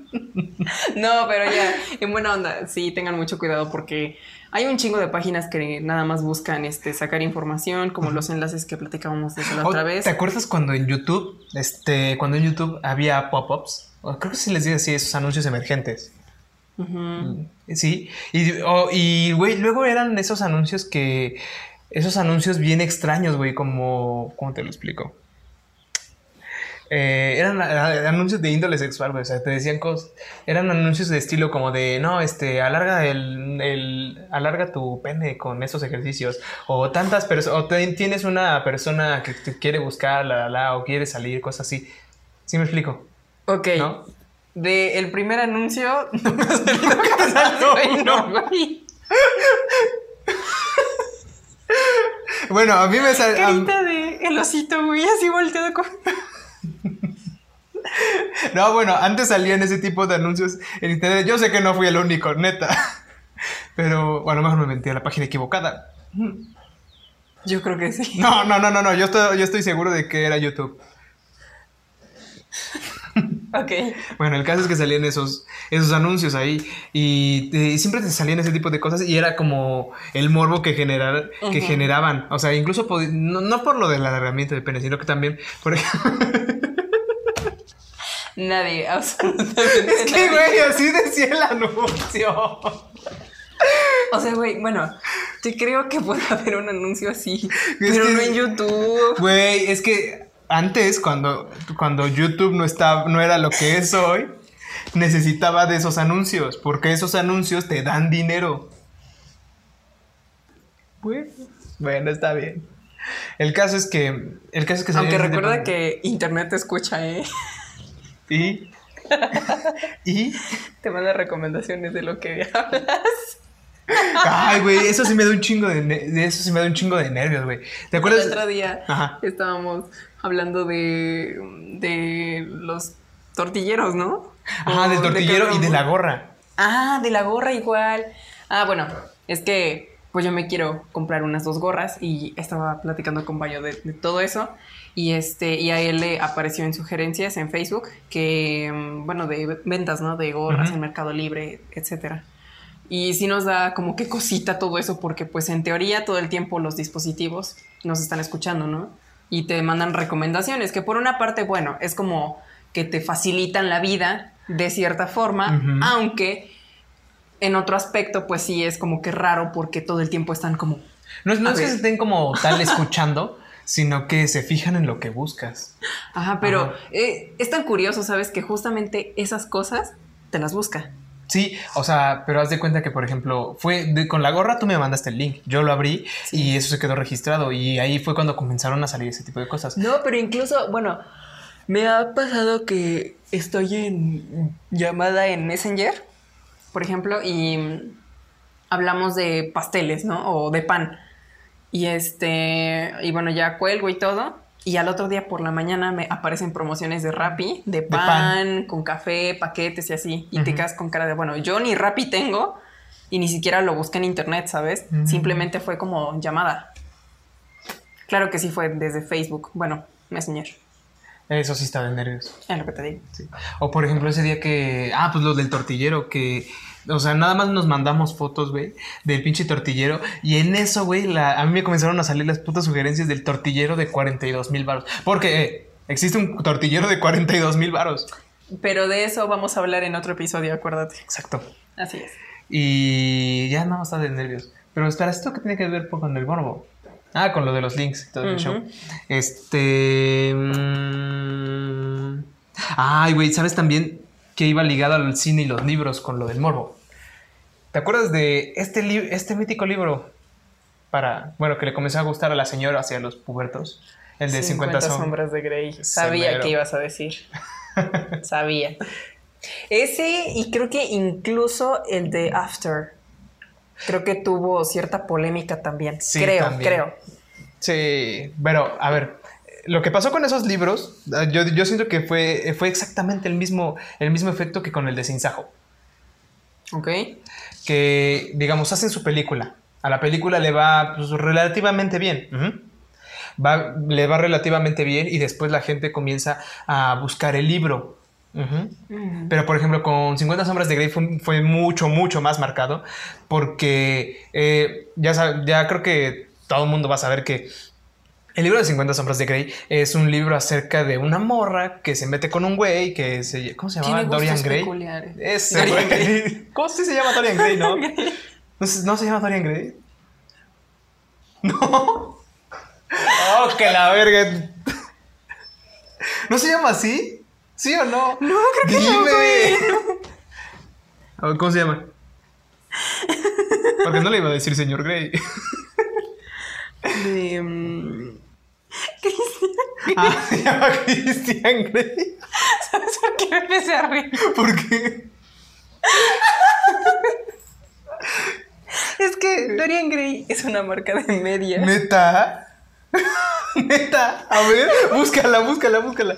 No, pero ya, en buena onda, sí, tengan mucho cuidado porque hay un chingo de páginas que nada más buscan este, sacar información, como los enlaces que platicábamos desde la otra vez. ¿Te acuerdas cuando en YouTube, este, cuando en YouTube había pop-ups? Creo que se les dice así, esos anuncios emergentes. Sí. Y, o- y, güey, luego eran esos anuncios que. Esos anuncios bien extraños, güey, como. ¿Cómo te lo explico? Eh, eran a- anuncios de índole sexual, güey. O sea, te decían cosas. Eran anuncios de estilo como de, no, este, alarga el, el- alarga tu pene con estos ejercicios. O tantas personas, o te- tienes una persona que te quiere buscar, la, la, la, o quiere salir, cosas así. ¿Sí me explico? Ok. ¿No? De el primer anuncio, no me ha salido güey. Bueno, a mí me sale. Carita de el osito, güey, así volteado con... No, bueno, antes salían ese tipo de anuncios en internet. Yo sé que no fui el único, neta. Pero, bueno, mejor me metí a la página equivocada. Yo creo que sí. No, no, no, no, no. Yo estoy, yo estoy seguro de que era YouTube. Ok. Bueno, el caso es que salían esos, esos anuncios ahí y, eh, siempre te salían ese tipo de cosas y era como el morbo que, generar, que generaban. O sea, incluso no, no por lo del alargamiento de pene, sino que también por Nadie, absolutamente Es que, güey, así decía el anuncio. O sea, güey, bueno, te creo que puede haber un anuncio así, Es pero que- no en YouTube. Güey, es que antes, cuando, cuando YouTube no, estaba, no era lo que es hoy, necesitaba de esos anuncios, porque esos anuncios te dan dinero. Bueno, bueno, está bien. El caso es que. El caso es que Aunque recuerda que internet te escucha, ¿eh? Y. Y. Te manda recomendaciones de lo que hablas. Ay, güey, eso sí me da un chingo de, eso sí me da un chingo de nervios, güey. ¿Te acuerdas? El otro día Ajá. estábamos hablando de, de los tortilleros, ¿no? Ajá, O del de tortillero y de la gorra. Ah, de la gorra igual. Ah, bueno, es que pues yo me quiero comprar unas dos gorras y estaba platicando con Bayo de, de todo eso y este y a él le apareció en sugerencias en Facebook que mm, bueno de ventas, ¿no? De gorras en Mercado Libre, etcétera. Y sí nos da como que cosita todo eso porque pues en teoría todo el tiempo los dispositivos nos están escuchando, ¿no? Y te mandan recomendaciones que por una parte, bueno, es como que te facilitan la vida de cierta forma, aunque en otro aspecto pues sí es como que raro porque todo el tiempo están como... No, es- no es que ver. se estén como tal escuchando, sino que se fijan en lo que buscas. Ajá, pero Ajá. eh, es tan curioso, ¿sabes? Que justamente esas cosas te las busca. Sí, o sea, pero haz de cuenta que, por ejemplo, fue de- con la gorra tú me mandaste el link, yo lo abrí y eso se quedó registrado y ahí fue cuando comenzaron a salir ese tipo de cosas. No, pero incluso, bueno, me ha pasado que estoy en llamada en Messenger, por ejemplo, y hablamos de pasteles, ¿no? O de pan. Y este, y bueno, ya cuelgo y todo. Y al otro día por la mañana me aparecen promociones de Rappi, de pan, pan. con café, paquetes y así. Y te quedas con cara de, bueno, yo ni Rappi tengo y ni siquiera lo busqué en internet, ¿sabes? Simplemente fue como llamada. Claro que sí fue desde Facebook. Bueno, Messenger. Eso sí está de nervios. Es lo que te digo. Sí. O por ejemplo ese día que... Ah, pues lo del tortillero que... O sea, nada más nos mandamos fotos, güey, del pinche tortillero. Y en eso, güey, la- a mí me comenzaron a salir las putas sugerencias del tortillero de 42 mil baros. Porque eh, existe un tortillero de 42 mil baros. Pero de eso vamos a hablar en otro episodio, acuérdate. Exacto. Así es. Y ya nada más está de nervios. Pero espera, ¿esto qué tiene que ver con el morbo? Ah, con lo de los links y todo el show. Este. mm, Ay, güey, ¿sabes también que iba ligado al cine y los libros con lo del morbo? ¿Te acuerdas de este, este mítico libro? Para, bueno, que le comenzó a gustar a la señora hacia los pubertos. El de 50, sombras. sombras de Grey. Sabía que ibas a decir. Sabía. Ese y creo que incluso el de After. Creo que tuvo cierta polémica también. Sí, creo, también. creo. Sí, pero a ver, lo que pasó con esos libros, ah, yo, yo siento que fue, fue exactamente el mismo, el mismo efecto que con el de Sinsajo. Ok. Que, digamos, hacen su película. A la película le va pues, relativamente bien. Va- le va relativamente bien y después la gente comienza a buscar el libro. Pero, por ejemplo, con 50 sombras de Grey fue, fue mucho, mucho más marcado porque eh, ya, ya creo que todo el mundo va a saber que el libro de 50 sombras de Grey es un libro acerca de una morra que se mete con un güey que se... ¿Cómo se? Tiene Dorian Gray. peculiares. Ese Dorian güey. ¿Cómo sí se llama Dorian Gray, no? ¿No se, no se llama Dorian Gray? No. Oh, que la verga. ¿No se llama así? ¿Sí o no? No, creo que. A ver, ¿Cómo se llama? Porque no le iba a decir señor Grey. De, mm, Ah, se llama Christian Grey. ¿Sabes por qué me empecé a reír? ¿Por qué? Es que Dorian Gray es una marca de medias. ¿Neta? ¿Neta? A ver, búscala, búscala, búscala.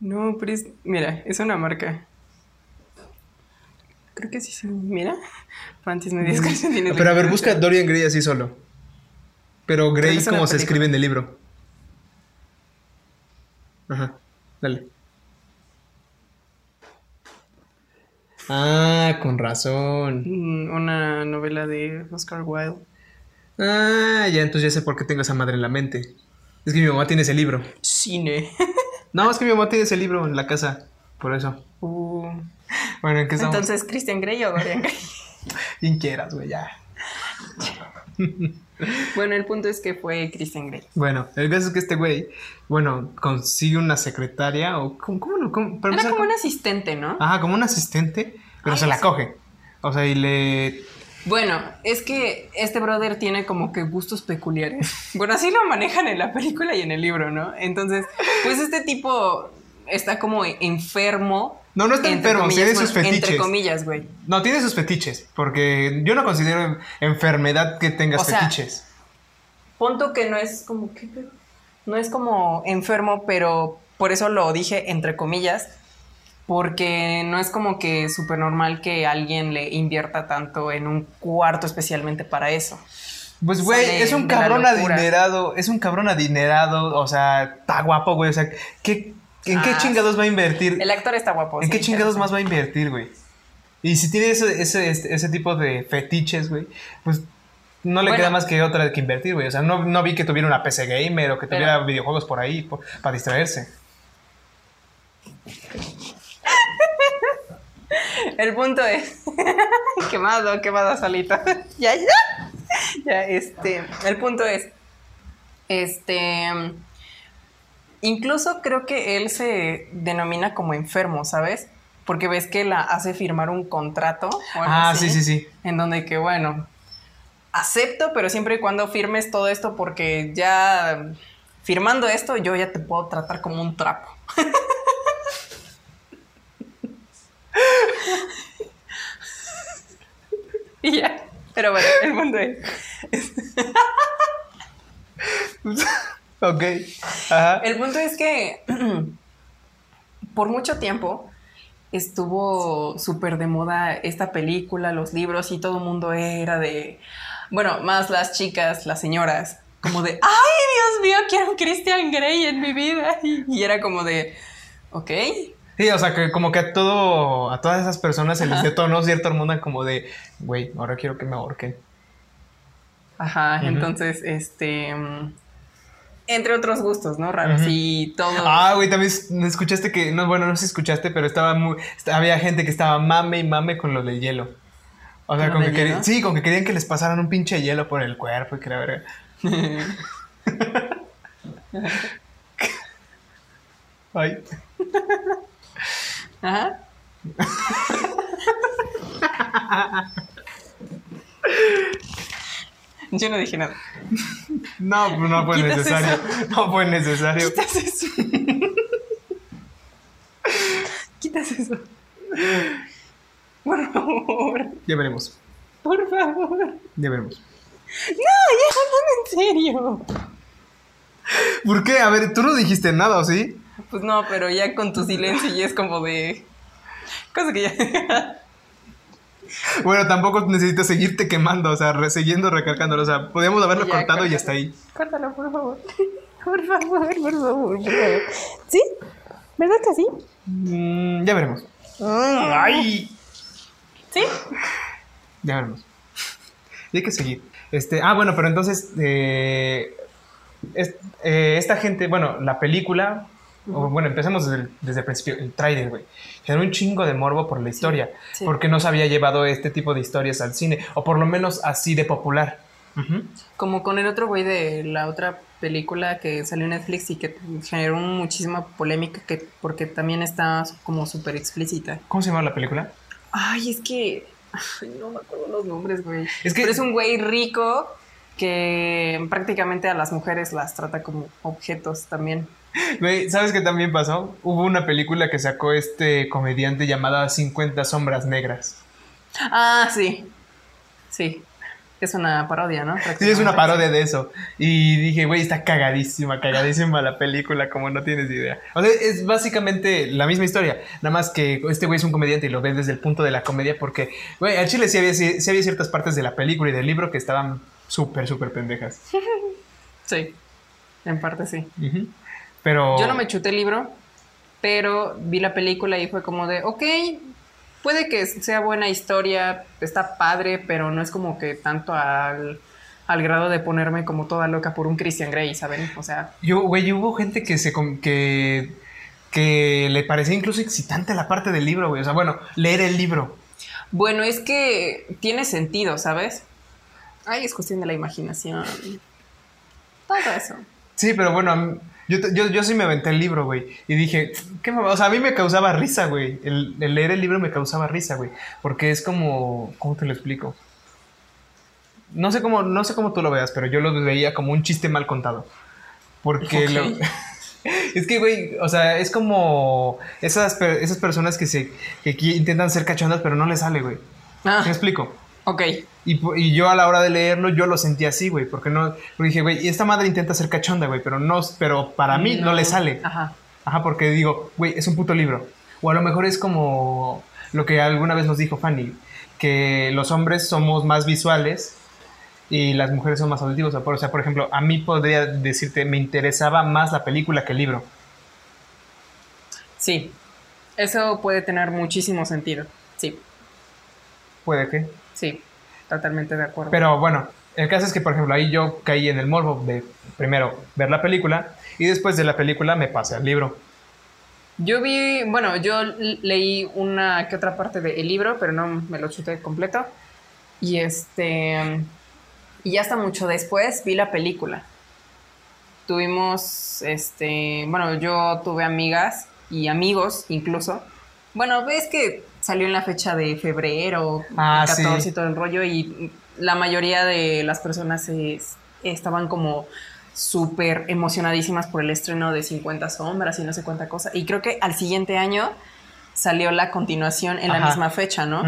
No, pero es. Mira, es una marca. Creo que sí, sí. Mira. Panties medias calcetines. Pero a ver, busca Dorian Gray así solo. Pero Gray es como se escribe en el libro. Ajá, dale. Ah, con razón. Mm, Una novela de Oscar Wilde. Ah, ya, entonces ya sé por qué tengo esa madre en la mente. Es que mi mamá tiene ese libro. Cine. No, es que mi mamá tiene ese libro en la casa. Por eso. Uh, Bueno, ¿en qué estamos? Entonces, ¿Christian Grey o Dorian Gray? Quien quieras, güey, ya. bueno, el punto es que fue Christian Grey. Bueno, el caso es que este güey, bueno, consigue una secretaria o... ¿Cómo, cómo cómo- Era empezar, como un asistente, ¿no? Ajá, como un asistente, pero Ay, se la sí. coge. O sea, y le... Bueno, es que este brother tiene como que gustos peculiares. Bueno, así lo manejan en la película y en el libro, ¿no? Entonces, pues este tipo está como enfermo. No, no está enfermo, comillas, tiene sus bueno, Entre fetiches. comillas, güey. No, tiene sus fetiches, porque yo no considero enfermedad que tengas O sea, fetiches. Punto que no es como que no es como enfermo, pero por eso lo dije entre comillas, porque no es como que súper normal que alguien le invierta tanto en un cuarto especialmente para eso. Pues, güey, es un cabrón adinerado, es un cabrón adinerado, o sea, está guapo, güey, o sea, ¿qué, ¿en qué Ah, chingados va a invertir? El actor está guapo. ¿En sí, qué chingados más va a invertir, güey? Y si tiene ese, ese, este- ese tipo de fetiches, güey, pues no le Bueno. queda más que otra que invertir, güey. O sea, no, no vi que tuviera una PC gamer o que Pero- tuviera videojuegos por ahí por- para distraerse. El punto es. quemado, quemado solito. ya, ya. Ya, este. El punto es. Este. Incluso creo que él se denomina como enfermo, ¿sabes? Porque ves que la hace firmar un contrato. o algo Ah, así, sí, sí, sí. En donde que, bueno, acepto, pero siempre y cuando firmes todo esto, porque ya firmando esto, yo ya te puedo tratar como un trapo. Y ya. Pero bueno, el punto es. ok. Ajá. El punto es que por mucho tiempo estuvo súper de moda esta película, los libros y todo el mundo era de, bueno, más las chicas, las señoras, como de, ay Dios mío, quiero un Christian Grey en mi vida. Y era como de, ok. Sí, o sea, que como que a todo, a todas esas personas se les detonó cierta hormona como de, güey, ahora quiero que me ahorquen. Ajá, entonces, este, mm, entre otros gustos, ¿no? Raros y todo. Ah, güey, también escuchaste que, no, bueno, no sé si escuchaste, pero estaba muy, había gente que estaba mame y mame con lo del hielo. O sea, con que querían, sí, con que querían que les pasaran un pinche hielo por el cuerpo y que la verga. Ay. Ajá. Yo no dije nada. No, no fue necesario. No fue necesario. Quitas eso. Quitas eso. Por favor. Ya veremos. Por favor. Ya veremos. No, ya hablando en serio. ¿Por qué? A ver, tú no dijiste nada, ¿o sí? Pues no, pero ya con tu silencio ya es como de. Cosa que ya. Bueno, tampoco necesito seguirte quemando, o sea, siguiendo recargándolo. O sea, podríamos haberlo Ya, cortado y hasta ahí. Córtalo, por favor. Por favor, por favor, por favor. ¿Sí? ¿Verdad que sí? Mm, ya veremos. ¡Ay! ¿Sí? Ya veremos. Y hay que seguir. Este, ah, bueno, pero entonces, eh, es- eh, esta gente, bueno, la película, bueno, empecemos desde el, desde el principio, el trailer, güey. Generó un chingo de morbo por la historia, sí. porque no se había llevado este tipo de historias al cine, o por lo menos así de popular. Como con el otro güey de la otra película que salió en Netflix y que generó muchísima polémica que, porque también está como súper explícita. ¿Cómo se llama la película? Ay, es que. ay, no me acuerdo los nombres, güey. Es que- Pero es un güey rico que prácticamente a las mujeres las trata como objetos también. Güey, ¿sabes qué también pasó? Hubo una película que sacó este comediante llamada 50 sombras negras. Ah, sí. Sí. Es una parodia, ¿no? Sí, es una parodia de eso. Y dije, güey, está cagadísima, cagadísima la película, como no tienes idea. O sea, es básicamente la misma historia. Nada más que este güey es un comediante y lo ves desde el punto de la comedia porque, güey, al chile sí había, sí, había ciertas partes de la película y del libro que estaban súper, súper pendejas. Sí. En parte sí. Pero... Yo no me chuté el libro, pero vi la película y fue como de, ok, puede que sea buena historia, está padre, pero no es como que tanto al, al grado de ponerme como toda loca por un Christian Grey, ¿saben? O sea, Yo, güey, hubo gente que se... que... que le parecía incluso excitante la parte del libro, güey. O sea, bueno, leer el libro. bueno, es que tiene sentido, ¿sabes? Ay, es cuestión de la imaginación. Todo eso. Sí, pero bueno, yo, yo, yo sí me aventé el libro, güey. Y dije, ¿qué me va-?" O sea, a mí me causaba risa, güey. El, el leer el libro me causaba risa, güey. Porque es como. ¿Cómo te lo explico? No sé cómo, no sé cómo tú lo veas, pero yo lo veía como un chiste mal contado. Porque lo- es que, güey, o sea, es como esas, per- esas personas que se que intentan ser cachondas, pero no les sale, güey. Ah, ¿Me explico? Ok. Y, yo a la hora de leerlo, yo lo sentí así, güey, porque no, porque dije, güey, esta madre intenta ser cachonda, güey, pero no, pero para mí no, le sale. Ajá. Ajá, porque digo, güey, es un puto libro. O a lo mejor es como lo que alguna vez nos dijo Fanny, que los hombres somos más visuales y las mujeres son más auditivas. O sea, por- o sea, por ejemplo, a mí podría decirte, me interesaba más la película que el libro. Sí. Eso puede tener muchísimo sentido. Sí, Puede que. Sí. Totalmente de acuerdo. Pero bueno, el caso es que, por ejemplo, ahí yo caí en el morbo de primero ver la película y después de la película me pasé al libro. Yo vi, bueno, yo leí una que otra parte del libro, pero no me lo chuté completo. Y este. Y hasta mucho después vi la película. Tuvimos, este. Bueno, yo tuve amigas y amigos incluso. Bueno, ves que salió en la fecha de febrero, Ah, 14 sí. y todo el rollo, y la mayoría de las personas es- estaban como súper emocionadísimas por el estreno de 50 sombras y no sé cuánta cosa. Y creo que al siguiente año salió la continuación en la misma fecha, ¿no?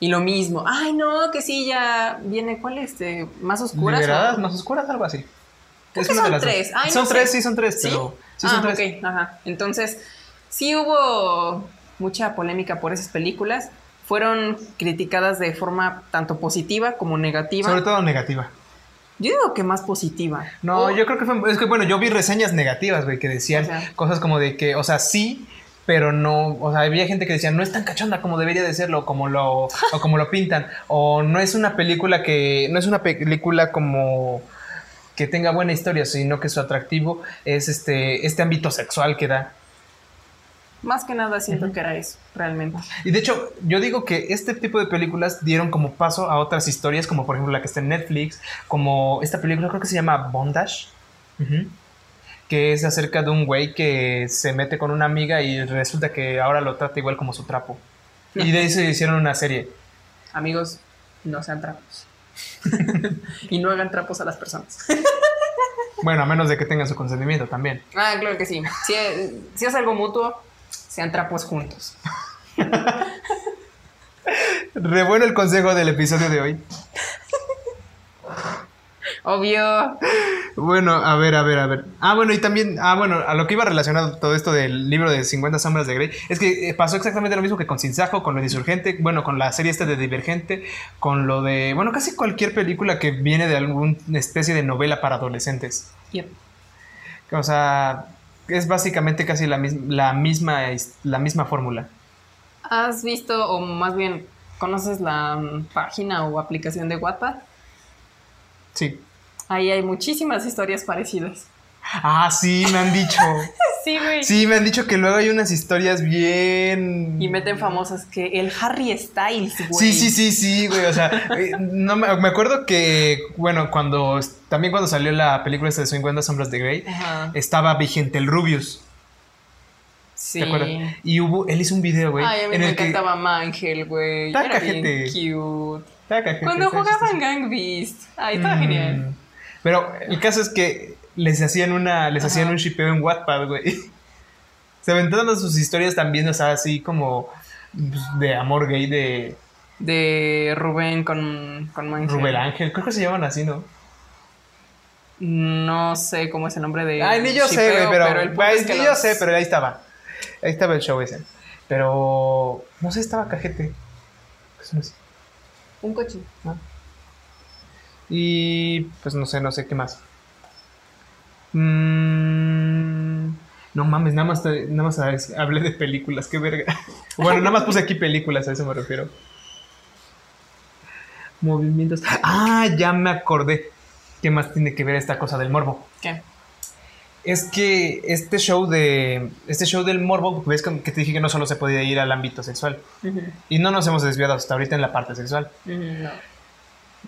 Y lo mismo, ay no, que sí, ya viene, ¿cuál es? Eh, ¿Más oscuras? Liberadas, más oscuras, algo así. Creo Es que de son tres. Ay, son no sé. tres, sí, son tres, ¿Sí? pero. Sí, ah, son tres. ok, ajá. Entonces, sí hubo mucha polémica por esas películas. Fueron criticadas de forma tanto positiva como negativa. Sobre todo negativa. Yo digo que más positiva. No, yo creo que fue. Es que bueno, yo vi reseñas negativas, güey, que decían O sea. cosas como de que, o sea, sí, pero no. O sea, había gente que decía, no es tan cachonda como debería de serlo, como lo, o como lo pintan. O no es una película que. No es una película como que tenga buena historia, sino que su atractivo es este, este ámbito sexual que da. Más que nada siento que era eso, realmente. Y de hecho, yo digo que este tipo de películas dieron como paso a otras historias, como por ejemplo la que está en Netflix, como esta película creo que se llama Bondage, que es acerca de un güey que se mete con una amiga y resulta que ahora lo trata igual como su trapo. Y de ahí se hicieron una serie. Amigos, no sean trapos. y no hagan trapos a las personas. Bueno, a menos de que tengan su consentimiento también. Ah, claro que sí. Si, si es algo mutuo, sean trapos juntos. Re bueno el consejo del episodio de hoy. Obvio. Bueno, a ver, a ver, a ver. Ah, bueno, y también, ah, bueno, a lo que iba relacionado todo esto del libro de 50 sombras de Grey, es que eh, pasó exactamente lo mismo que con Sin Sajo, con lo de Insurgente, bueno, con la serie esta de Divergente, con lo de, bueno, casi cualquier película que viene de alguna especie de novela para adolescentes. Yep. O sea, es básicamente casi la, mis- la misma, la misma fórmula. ¿Has visto, o más bien, conoces la mm, página o aplicación de Wattpad? Sí. Ahí hay muchísimas historias parecidas. Ah, sí, me han dicho. Sí, güey. Sí, me han dicho que luego hay unas historias bien... Y meten famosas que el Harry Styles, güey. Sí, sí, sí, sí, güey. O sea, eh, no me, me acuerdo que, bueno, cuando también cuando salió la película de 50 sombras de Grey, Ajá. estaba vigente el Rubius. Sí. ¿Te acuerdas? Y hubo, él hizo un video, güey, Ay, a mí en me el que encantaba Mangel, güey. Está Era bien cajete. cute. Cuando jugaban. Gang Beast. Ay, estaba Mm. genial. Pero el caso es que les hacían una, les Ajá. hacían un shipeo en Wattpad, güey. Se aventaban sus historias también, o sea, así como pues, de amor gay de De Rubén con, con Mangel. Rubén Ángel. Creo que se llaman así, ¿no? No sé cómo es el nombre de. Ay, ni yo sé, shipeo, güey, pero, el punto es que ni yo sé, pero ahí estaba. Ahí estaba el show ese. Pero no sé, estaba cajete. No sé. Un coche. Y pues no sé, no sé qué más. Mm, no mames, nada más, te- nada más hablé de películas, qué verga. Bueno, nada más puse aquí películas, a eso me refiero. Movimientos. Ah, ya me acordé. ¿Qué más tiene que ver esta cosa del morbo? ¿Qué? Es que este show de. Este show del morbo, ves que que te dije que no solo se podía ir al ámbito sexual. Y no nos hemos desviado hasta ahorita en la parte sexual. No.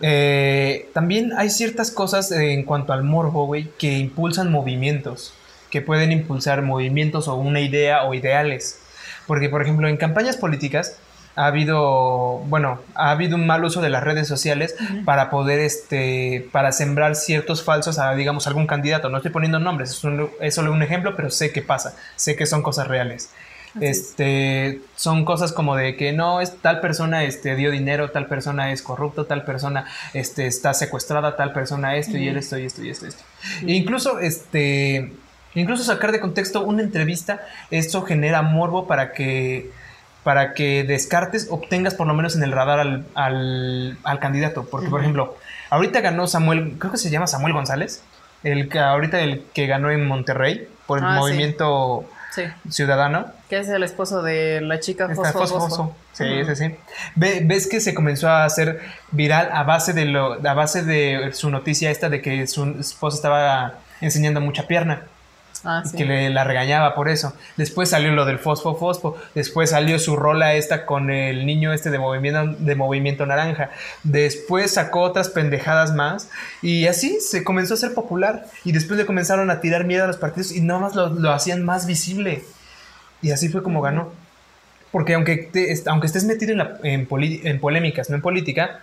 Eh, también hay ciertas cosas en cuanto al morbo, güey, que impulsan movimientos, que pueden impulsar movimientos o una idea o ideales. Porque, por ejemplo, en campañas políticas ha habido, bueno, ha habido un mal uso de las redes sociales para poder, este, para sembrar ciertos falsos a, digamos, algún candidato. No estoy poniendo nombres, es, un- es solo un ejemplo, pero sé que pasa, sé que son cosas reales. Así es. Este, son cosas como de que no es tal persona este dio dinero, tal persona es corrupto, tal persona este está secuestrada, tal persona esto y él esto y esto y esto, y esto. E incluso este incluso sacar de contexto una entrevista, esto genera morbo para que para que descartes, obtengas por lo menos en el radar al, al, al candidato. Porque, por ejemplo, ahorita ganó Samuel, creo que se llama Samuel González, el que ahorita el que ganó en Monterrey por el Ah, sí. movimiento Sí. ciudadano. Que es el esposo de la chica Fosfo, fosfo, Fosfo. Sí, Ujú. sí, sí. Ve- ves que se comenzó a hacer viral a base de lo, a base de su noticia esta de que su esposa estaba enseñando mucha pierna Ah, sí. que le la regañaba por eso. Después salió lo del fosfo fosfo. Después salió su rola esta con el niño este de movimiento de movimiento naranja. Después sacó otras pendejadas más y así se comenzó a ser popular. Y después le comenzaron a tirar miedo a los partidos y nada más lo, lo hacían más visible. Y así fue como ganó. Porque aunque, te- aunque estés metido en, la- en poli- en polémicas, no en política,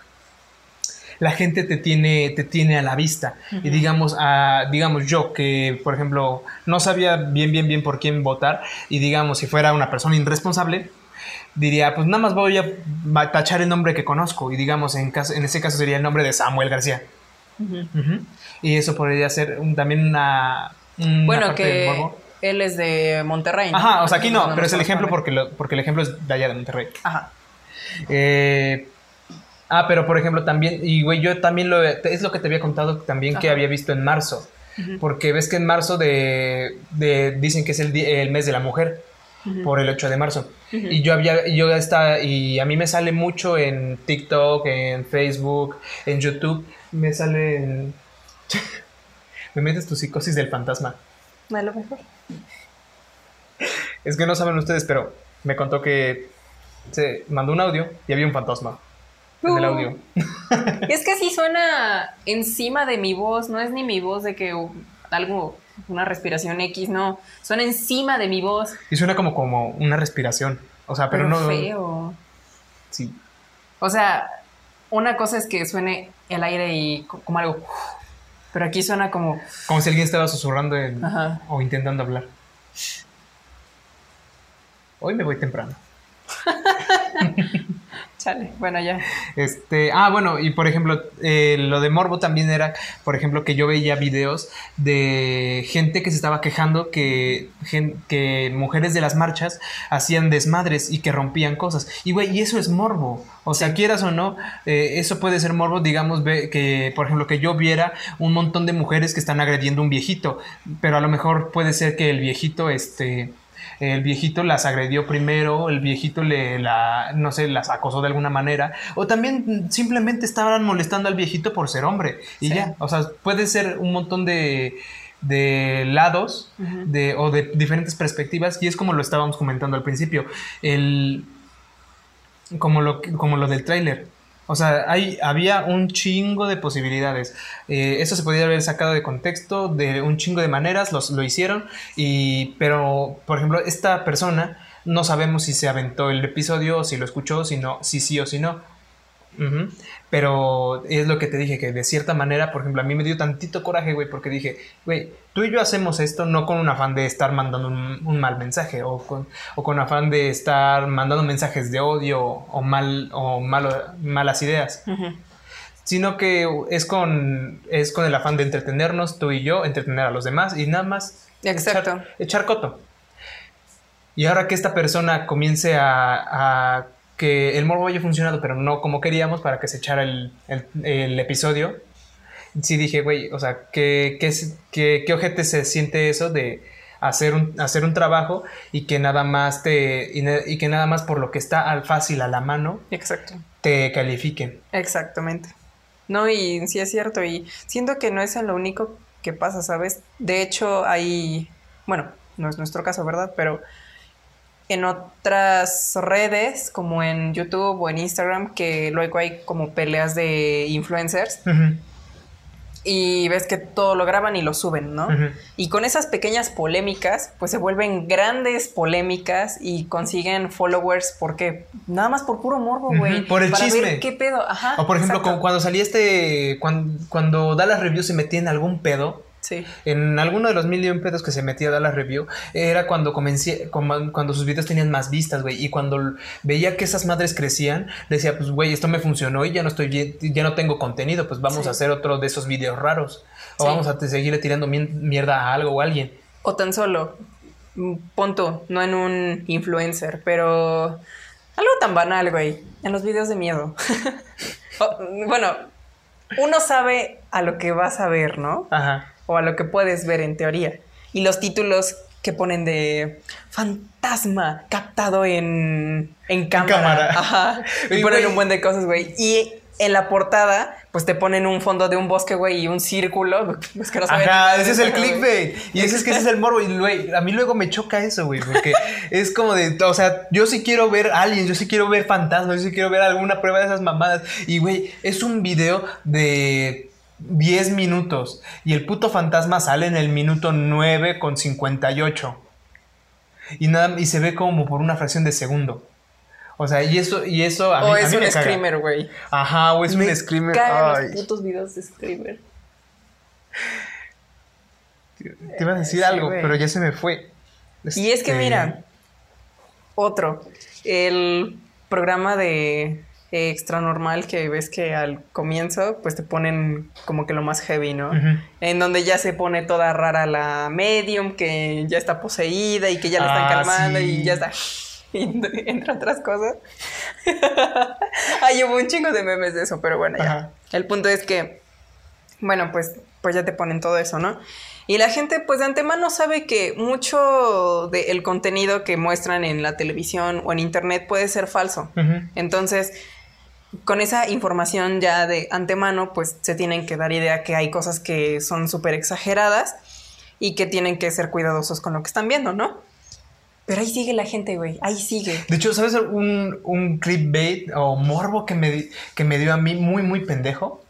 la gente te tiene, te tiene a la vista. Y digamos, a, digamos yo que, por ejemplo, no sabía bien, bien, bien por quién votar, y digamos, si fuera una persona irresponsable, diría, pues nada más voy a tachar el nombre que conozco. Y digamos, en, caso, en ese caso sería el nombre de Samuel García. Y eso podría ser un- también una. una Bueno, parte que. Él es de Monterrey. ¿no? Ajá, o sea, aquí no, pero es el ejemplo porque, lo- porque el ejemplo es de allá de Monterrey. Ajá. Eh, ah, pero por ejemplo también, y güey, yo también lo, es lo que te había contado también que había visto en marzo. Porque ves que en marzo de, de- dicen que es el, mes de la mujer, por el 8 de marzo. Y yo había, yo está, y a mí me sale mucho en TikTok, en Facebook, en YouTube, me sale en... me metes tu psicosis del fantasma. A lo mejor. Es que no saben ustedes, pero me contó que se mandó un audio y había un fantasma en el audio. Es que sí suena encima de mi voz, no es ni mi voz de que uh, algo, una respiración X, no. Suena encima de mi voz. Y suena como, como una respiración. O sea, pero, Pero, no. feo. Sí. O sea, una cosa es que suene el aire y co- como algo. Pero aquí suena como. Como si alguien estaba susurrando en- o intentando hablar. Hoy me voy temprano. Chale. Bueno, ya. Este, ah, bueno, y por ejemplo, eh, lo de Morbo también era, por ejemplo, que yo veía videos de gente que se estaba quejando que, gen- que mujeres de las marchas hacían desmadres y que rompían cosas. Y güey, y eso es Morbo. O sea, quieras o no, eh, eso puede ser Morbo, digamos, ve, que, por ejemplo, que yo viera un montón de mujeres que están agrediendo a un viejito, pero a lo mejor puede ser que el viejito, este el viejito las agredió primero, el viejito le la, no sé, las acosó de alguna manera, o también simplemente estaban molestando al viejito por ser hombre, y Sí. ya, o sea, puede ser un montón de, de lados de, o de diferentes perspectivas, y es como lo estábamos comentando al principio, el, como, lo, como lo del tráiler. O sea, hay, había un chingo de posibilidades. Eh, eso se podía haber sacado de contexto de un chingo de maneras, los, lo hicieron. Y, pero, por ejemplo, esta persona no sabemos si se aventó el episodio, si lo escuchó, si no, si sí o si no. Ujú. Pero es lo que te dije, que de cierta manera, por ejemplo, a mí me dio tantito coraje, güey, porque dije, güey, tú y yo hacemos esto no con un afán de estar mandando un, un mal mensaje o con, o con afán de estar mandando mensajes de odio o, mal, o malo- malas ideas, Ujú. sino que es con, es con el afán de entretenernos, tú y yo, entretener a los demás y nada más Exacto. echar, echar coto. Y ahora que esta persona comience a, a que el morbo haya funcionado, pero no como queríamos para que se echara el, el- el episodio, sí dije, güey, o sea, ¿qué, qué, qué, qué ojete se siente eso de hacer un, hacer un trabajo y que nada más te y, y que nada más por lo que está al fácil a la mano Exacto. te califiquen? Exactamente. No, y sí es cierto. Y siento que no es lo único que pasa, ¿sabes? De hecho, hay. Bueno, no es nuestro caso, ¿verdad? Pero en otras redes, como en YouTube o en Instagram, que luego hay como peleas de influencers y ves que todo lo graban y lo suben, ¿no? Y con esas pequeñas polémicas, pues se vuelven grandes polémicas y consiguen followers porque nada más por puro morbo, güey. por el para chisme. ver qué pedo, ajá. O por ejemplo, cuando salía este, cuando, cuando Dallas Review se metía en algún pedo, Sí. En alguno de los mil y un pedos que se metía a dar la review, era cuando comencé, cuando sus videos tenían más vistas, güey. Y cuando veía que esas madres crecían, decía, pues, güey, esto me funcionó y ya no estoy, bien- ya no tengo contenido, pues vamos Sí. a hacer otro de esos videos raros. O Sí. vamos a seguirle tirando mierda a algo o a alguien. O tan solo, mm, punto, no en un influencer, pero algo tan banal, güey, en los videos de miedo. O, bueno, uno sabe a lo que vas a ver, ¿no? Ajá. O a lo que puedes ver en teoría. Y los títulos que ponen de fantasma captado en, en cámara. cámara. Ajá. Y ponen un buen de cosas, güey. Y en la portada, pues te ponen un fondo de un bosque, güey, y un círculo. Pues que no saben Ajá, ese es el clickbait. Y ese es que ese es el morbo. Y güey, a mí luego me choca eso, güey. Porque es como de, o sea, yo sí quiero ver aliens, yo sí quiero ver fantasmas, yo sí quiero ver alguna prueba de esas mamadas. Y güey, es un video de 10 minutos. Y el puto fantasma sale en el minuto 9 con 58. Y nada, y se ve como por una fracción de segundo. O sea, y eso, y eso a mí, O a es mí un me screamer, güey. Ajá, o es Me un screamer. cagan Ay. los putos videos de screamer. Te iba a decir Sí, algo, pero ya se me fue. Y es que Este, mira, otro. El programa de extra normal que ves que al comienzo pues te ponen como que lo más heavy, ¿no? En donde ya se pone toda rara la medium, que ya está poseída y que ya la están Ah, calmando sí. y ya está... entre otras cosas. Hay hubo un chingo de memes de eso, pero bueno, ya. Ajá. El punto es que, bueno, pues, pues ya te ponen todo eso, ¿no? Y la gente, pues de antemano sabe que mucho del contenido que muestran en la televisión o en internet puede ser falso. Entonces, con esa información ya de antemano, pues se tienen que dar idea que hay cosas que son súper exageradas y que tienen que ser cuidadosos con lo que están viendo, ¿no? Pero ahí sigue la gente, güey, ahí sigue. De hecho, ¿sabes un, un clickbait o morbo que me, que me dio a mí muy, muy pendejo?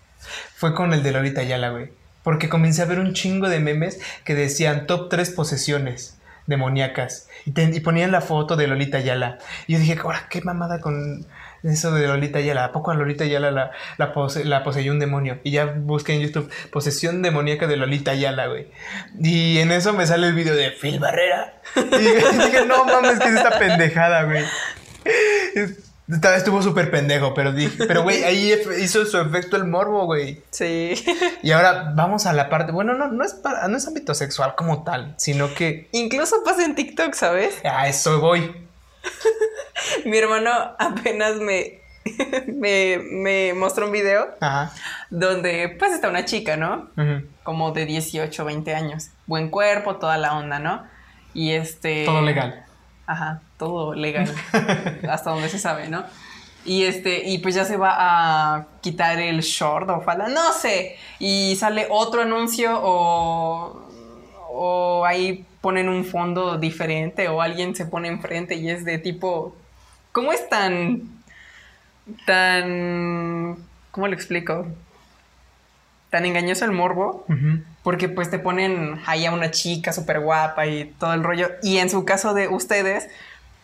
Fue con el de Lolita Ayala, güey. Porque comencé a ver un chingo de memes que decían top 3 posesiones demoníacas. Y ponían la foto de Lolita Ayala. Y yo dije, ahora, qué mamada con eso de Lolita Ayala. ¿A poco a Lolita Ayala la, la, pose- la poseyó un demonio? Y ya busqué en YouTube posesión demoníaca de Lolita Ayala, güey. Y en eso me sale el video de Phil Barrera. Y dije, no mames, que es esta pendejada, güey. Esta- Estuvo súper pendejo, pero dije, pero güey, ahí hizo su efecto el morbo, güey. Sí. Y ahora vamos a la parte, bueno, no, no es para, no es ámbito sexual como tal, sino que Incluso pasa en TikTok, ¿sabes? a eso voy. Mi hermano apenas me, me, me mostró un video Ajá. donde pues está una chica, ¿no? Como de 18, 20 años. Buen cuerpo, toda la onda, ¿no? Y este... Todo legal. Ajá, todo legal. hasta donde se sabe, ¿no? Y este, y pues ya se va a quitar el short o falda, no sé. Y sale otro anuncio o, o ahí ponen un fondo diferente o alguien se pone enfrente y es de tipo, ¿cómo es tan, tan, ¿cómo lo explico? Tan engañoso el morbo. Porque pues te ponen ahí a una chica súper guapa y todo el rollo. Y en su caso de ustedes,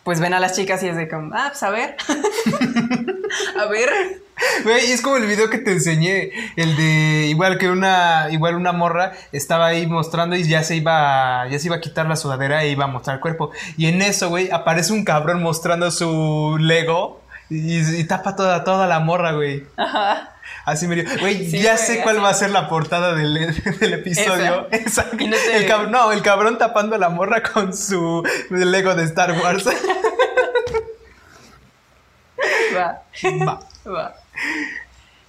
pues ven a las chicas y es de como, ah, pues a ver. a ver. Güey, es como el video que te enseñé, el de igual que una, igual una morra estaba ahí mostrando y ya se iba, ya se iba a quitar la sudadera e iba a mostrar el cuerpo. Y en eso, güey, aparece un cabrón mostrando su Lego y, y tapa toda, toda la morra, güey. Ajá. Así me dio, güey, Sí, ya sé cuál así. va a ser la portada del, del episodio. Esa. Exacto. No te- el cab- no, el cabrón tapando a la morra con su Lego de Star Wars. Va. Va. Va.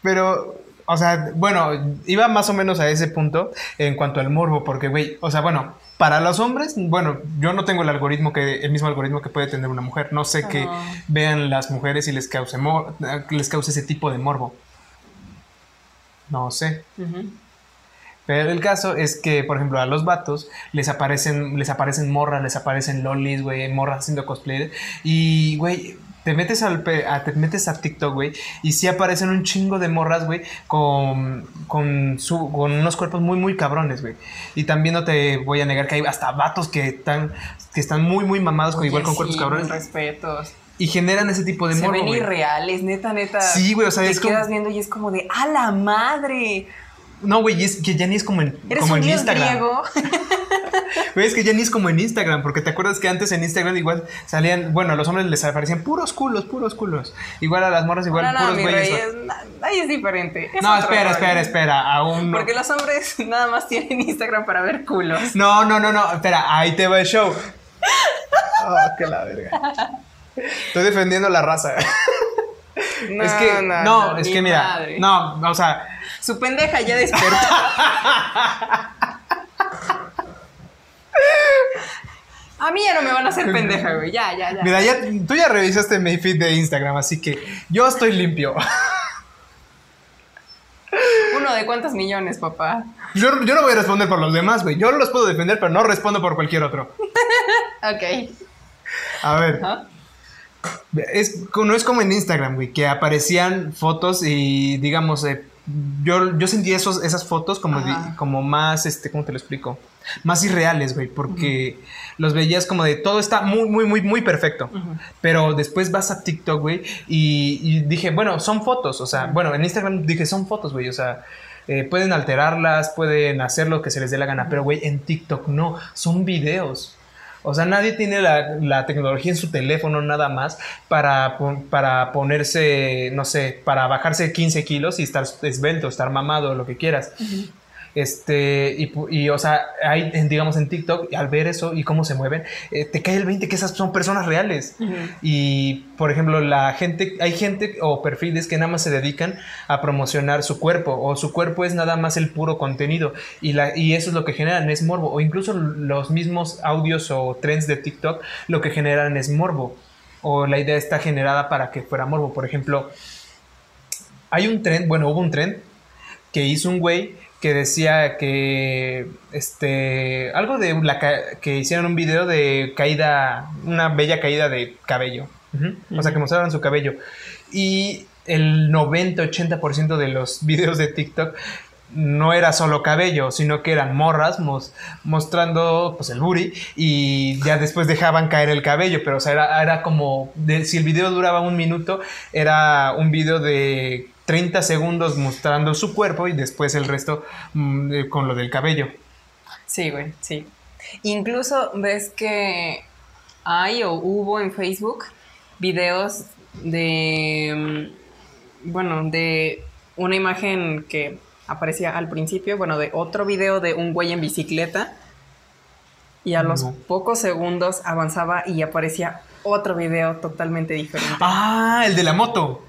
Pero, o sea, bueno, iba más o menos a ese punto en cuanto al morbo, porque, güey, o sea, bueno, para los hombres, bueno, yo no tengo el algoritmo que, el mismo algoritmo que puede tener una mujer. No sé que vean las mujeres y les cause, les cause ese tipo de morbo. No sé. Pero el caso es que, por ejemplo, a los vatos les aparecen, les aparecen morras, les aparecen lolis, güey, morras haciendo cosplay. Y, güey, te metes al a, te metes a TikTok, güey, y sí aparecen un chingo de morras, güey, con, con, su, con unos cuerpos muy, muy cabrones, güey. Y también no te voy a negar que hay hasta vatos que están, que están muy, muy mamados, con, Oye, igual con cuerpos sí, cabrones. mis respetos. Y generan ese tipo de Se morbo, ven güey. irreales, neta, neta. Sí, güey, o sea, te es como- quedas viendo y es como de, ¡a la madre! No, güey, es que ya ni es como en, Eres como un en Instagram. griego. Güey, es que ya ni es como en Instagram, porque te acuerdas que antes en Instagram igual salían, bueno, a los hombres les aparecían puros culos, puros culos. Igual a las morras, igual no, no, puros güeyes. es, ahí es diferente. Es No, espera, rollo. espera, espera, aún no. Porque los hombres nada más tienen Instagram para ver culos. No, no, no, no, espera, ahí te va el show. Oh, que la verga. Estoy defendiendo la raza. No, es que, no, es ni que mira, madre. no, o sea, Su pendeja ya despertó. A mí ya no me van a hacer pendeja, güey. Ya, ya, ya. mira, ya, tú ya revisaste mi feed de Instagram, así que yo estoy limpio. Uno de cuántos millones, papá. Yo, yo no voy a responder por los demás, güey. Yo los puedo defender, pero no respondo por cualquier otro. Ok. A ver. Ajá. Es, no es como en Instagram, güey, que aparecían fotos y digamos, eh, yo, yo sentí esos, esas fotos como, di- como más, este, ¿cómo te lo explico? Más irreales, güey, porque los veías como de todo está muy, muy, muy, muy perfecto. Pero después vas a TikTok, güey, y, y dije, bueno, son fotos, o sea, bueno, en Instagram dije, son fotos, güey, o sea, eh, pueden alterarlas, pueden hacer lo que se les dé la gana, pero, güey, en TikTok no, son videos. O sea, nadie tiene la, la tecnología en su teléfono nada más para, para ponerse, no sé, para bajarse 15 kilos y estar esbelto, estar mamado, lo que quieras. Este, y, y, o sea, hay, digamos, en TikTok, al ver eso y cómo se mueven, eh, te cae el 20 que esas son personas reales. Y, por ejemplo, la gente, hay gente o perfiles que nada más se dedican a promocionar su cuerpo, o su cuerpo es nada más el puro contenido, y, la, y eso es lo que generan, es morbo, o incluso los mismos audios o trends de TikTok, lo que generan es morbo, o la idea está generada para que fuera morbo. Por ejemplo, hay un trend, bueno, hubo un trend que hizo un güey que decía que este algo de la que hicieron un video de caída, una bella caída de cabello. Ujú. O sea, que mostraron su cabello. Y el 90-80% de los videos de TikTok no era solo cabello, sino que eran morras mos- mostrando pues el booty y ya después dejaban caer el cabello, pero o sea, era, era como, de- si el video duraba un minuto, era un video de 30 segundos mostrando su cuerpo y después el resto mm, eh, con lo del cabello. Sí, güey, sí. Incluso ves que hay o hubo en Facebook videos de, mm, bueno, de una imagen que aparecía al principio, bueno, de otro video de un güey en bicicleta y a los No. pocos segundos avanzaba y aparecía otro video totalmente diferente. Ah, el de la moto.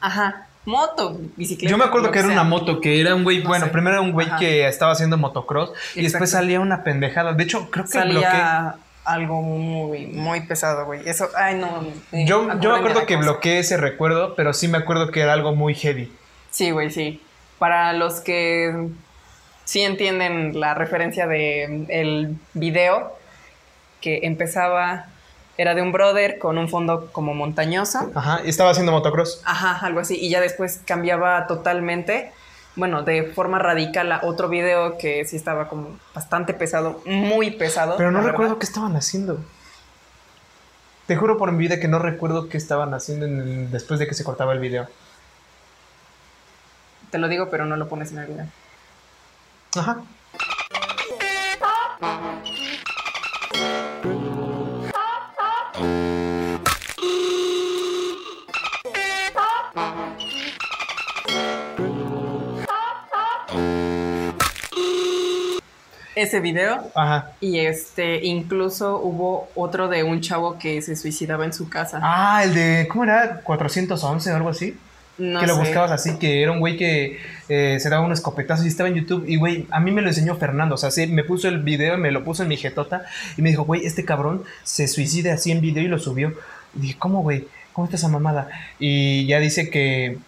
Ajá, moto, bicicleta. Yo me acuerdo que era sea. una moto, que era un güey, No bueno, sé. primero era un güey Ajá. que estaba haciendo motocross y después salía una pendejada. De hecho, creo que bloqueé. Salía algo muy, muy pesado, güey. Eso, ay, no. eh, Yo, yo me acuerdo que cosa. bloqueé ese recuerdo, pero sí me acuerdo que era algo muy heavy. Sí, güey, sí. Para los que sí entienden la referencia de el video que empezaba, era de un brother con un fondo como montañoso. Ajá, y estaba haciendo motocross. Ajá, algo así. Y ya después cambiaba totalmente, bueno, de forma radical a otro video que sí estaba como bastante pesado, muy pesado. Pero no recuerdo verdad. qué estaban haciendo. Te juro por mi vida que no recuerdo qué estaban haciendo en el- después de que se cortaba el video. Te lo digo, pero no lo pones en el video. Ajá. Ese video Ajá. Y este, incluso hubo otro de un chavo que se suicidaba en su casa. Ah, el de, ¿cómo era? 411 o algo así. no que lo buscabas así, que era un güey que eh, se daba un escopetazo y estaba en YouTube. Y güey, a mí me lo enseñó Fernando. O sea, sí, me puso el video, me lo puso en mi jetota y me dijo, güey, este cabrón se suicida así en video y lo subió. Y dije, ¿cómo, güey? ¿Cómo está esa mamada? Y ya dice que.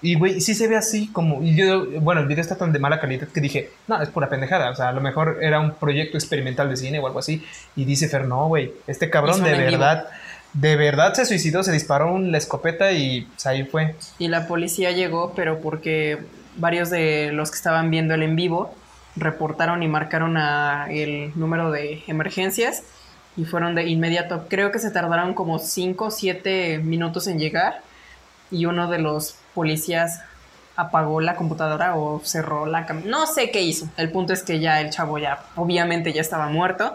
Y güey, sí se ve así como. Y yo, bueno, el video está tan de mala calidad que dije, no, es pura pendejada. O sea, a lo mejor era un proyecto experimental de cine o algo así. Y dice Fer, no, güey, este cabrón de en vivo. verdad. De verdad se suicidó, se disparó la escopeta y pues, ahí fue. Y la policía llegó, pero porque varios de los que estaban viendo el en vivo reportaron y marcaron a el número de emergencias y fueron de inmediato. Creo que se tardaron como 5 o 7 minutos en llegar y uno de los policías apagó la computadora o cerró la cámara. No sé qué hizo. El punto es que ya el chavo ya obviamente ya estaba muerto.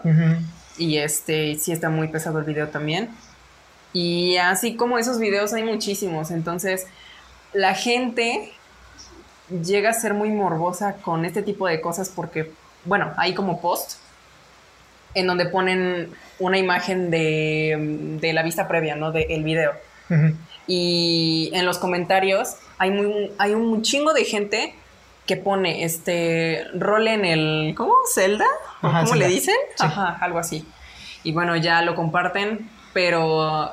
Y este, sí está muy pesado el video también. Y así como esos videos hay muchísimos. Entonces, la gente llega a ser muy morbosa con este tipo de cosas porque, bueno, hay como post en donde ponen una imagen de, de la vista previa, ¿no? Del video. Ujú. Y en los comentarios hay, muy, hay un chingo de gente que pone este rol en el. ¿Cómo? ¿Zelda? ¿O Ajá, ¿Cómo le dicen? Sí. Ajá, algo así. Y bueno, ya lo comparten, pero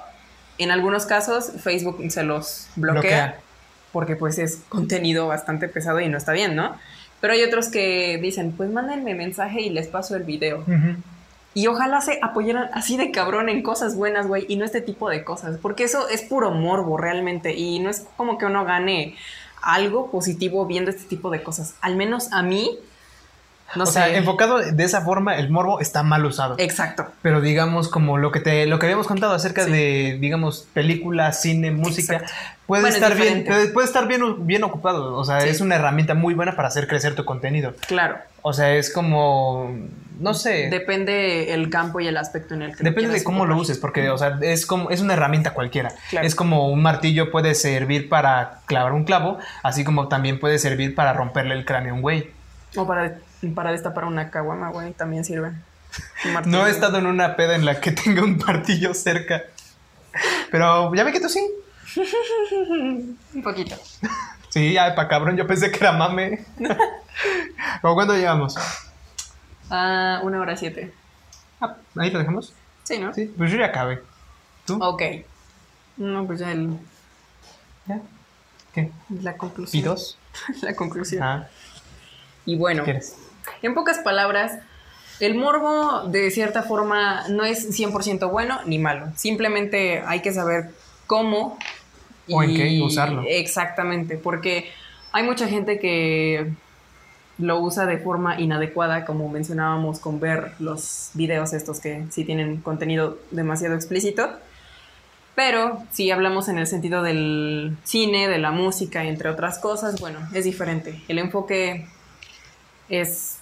en algunos casos Facebook se los bloquea, Bloquea. porque pues es contenido bastante pesado y no está bien, ¿no? Pero hay otros que dicen, pues mándenme mensaje y les paso el video. Ujú. Y ojalá se apoyaran así de cabrón en cosas buenas, güey, y no este tipo de cosas, porque eso es puro morbo realmente, y no es como que uno gane algo positivo viendo este tipo de cosas. Al menos a mí, no o sé. sea, enfocado de esa forma, el morbo está mal usado. Exacto. Pero digamos, como lo que te, lo que habíamos contado acerca Sí. de, digamos, películas, cine, música, Exacto. puede Bueno, es estar bien, puede, puede estar bien, bien ocupado. O sea, Sí. es una herramienta muy buena para hacer crecer tu contenido. Claro. O sea, es como no sé. Depende el campo y el aspecto en el que Depende de cómo lo uses, porque, o sea, es como, es una herramienta cualquiera. Claro. Es como un martillo puede servir para clavar un clavo, así como también puede servir para romperle el cráneo a un güey. O para, para destapar una caguama, güey, también sirve. No he estado en una peda en la que tenga un martillo cerca. Pero ya ve que tú sí. Un poquito. Sí, ay, pa' cabrón, yo pensé que era mame. ¿Cómo cuánto llevamos? Ah, una hora siete. Ah, ahí lo dejamos. Sí, ¿no? Sí, pues yo ya acabé. ¿Tú? Ok. No, pues ya el- ¿Ya? ¿Qué? la conclusión. ¿Y dos? La conclusión. Ah, Y bueno, ¿quieres? en pocas palabras, el morbo de cierta forma no es 100% bueno ni malo. Simplemente hay que saber cómo O en qué usarlo. Exactamente, porque hay mucha gente que lo usa de forma inadecuada, como mencionábamos con ver los videos estos que sí tienen contenido demasiado explícito. Pero si hablamos en el sentido del cine, de la música, entre otras cosas, bueno, es diferente. El enfoque es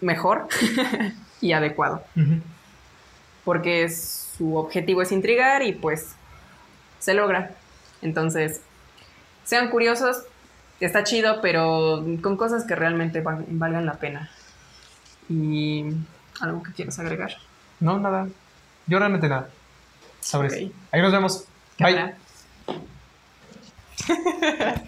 mejor y adecuado, porque su objetivo es intrigar y pues se logra. Entonces, sean curiosos, está chido, pero con cosas que realmente val- valgan la pena. Y algo que quieras agregar. No, nada. Yo realmente nada. Sabres. Ok. Ahí nos vemos. Bye.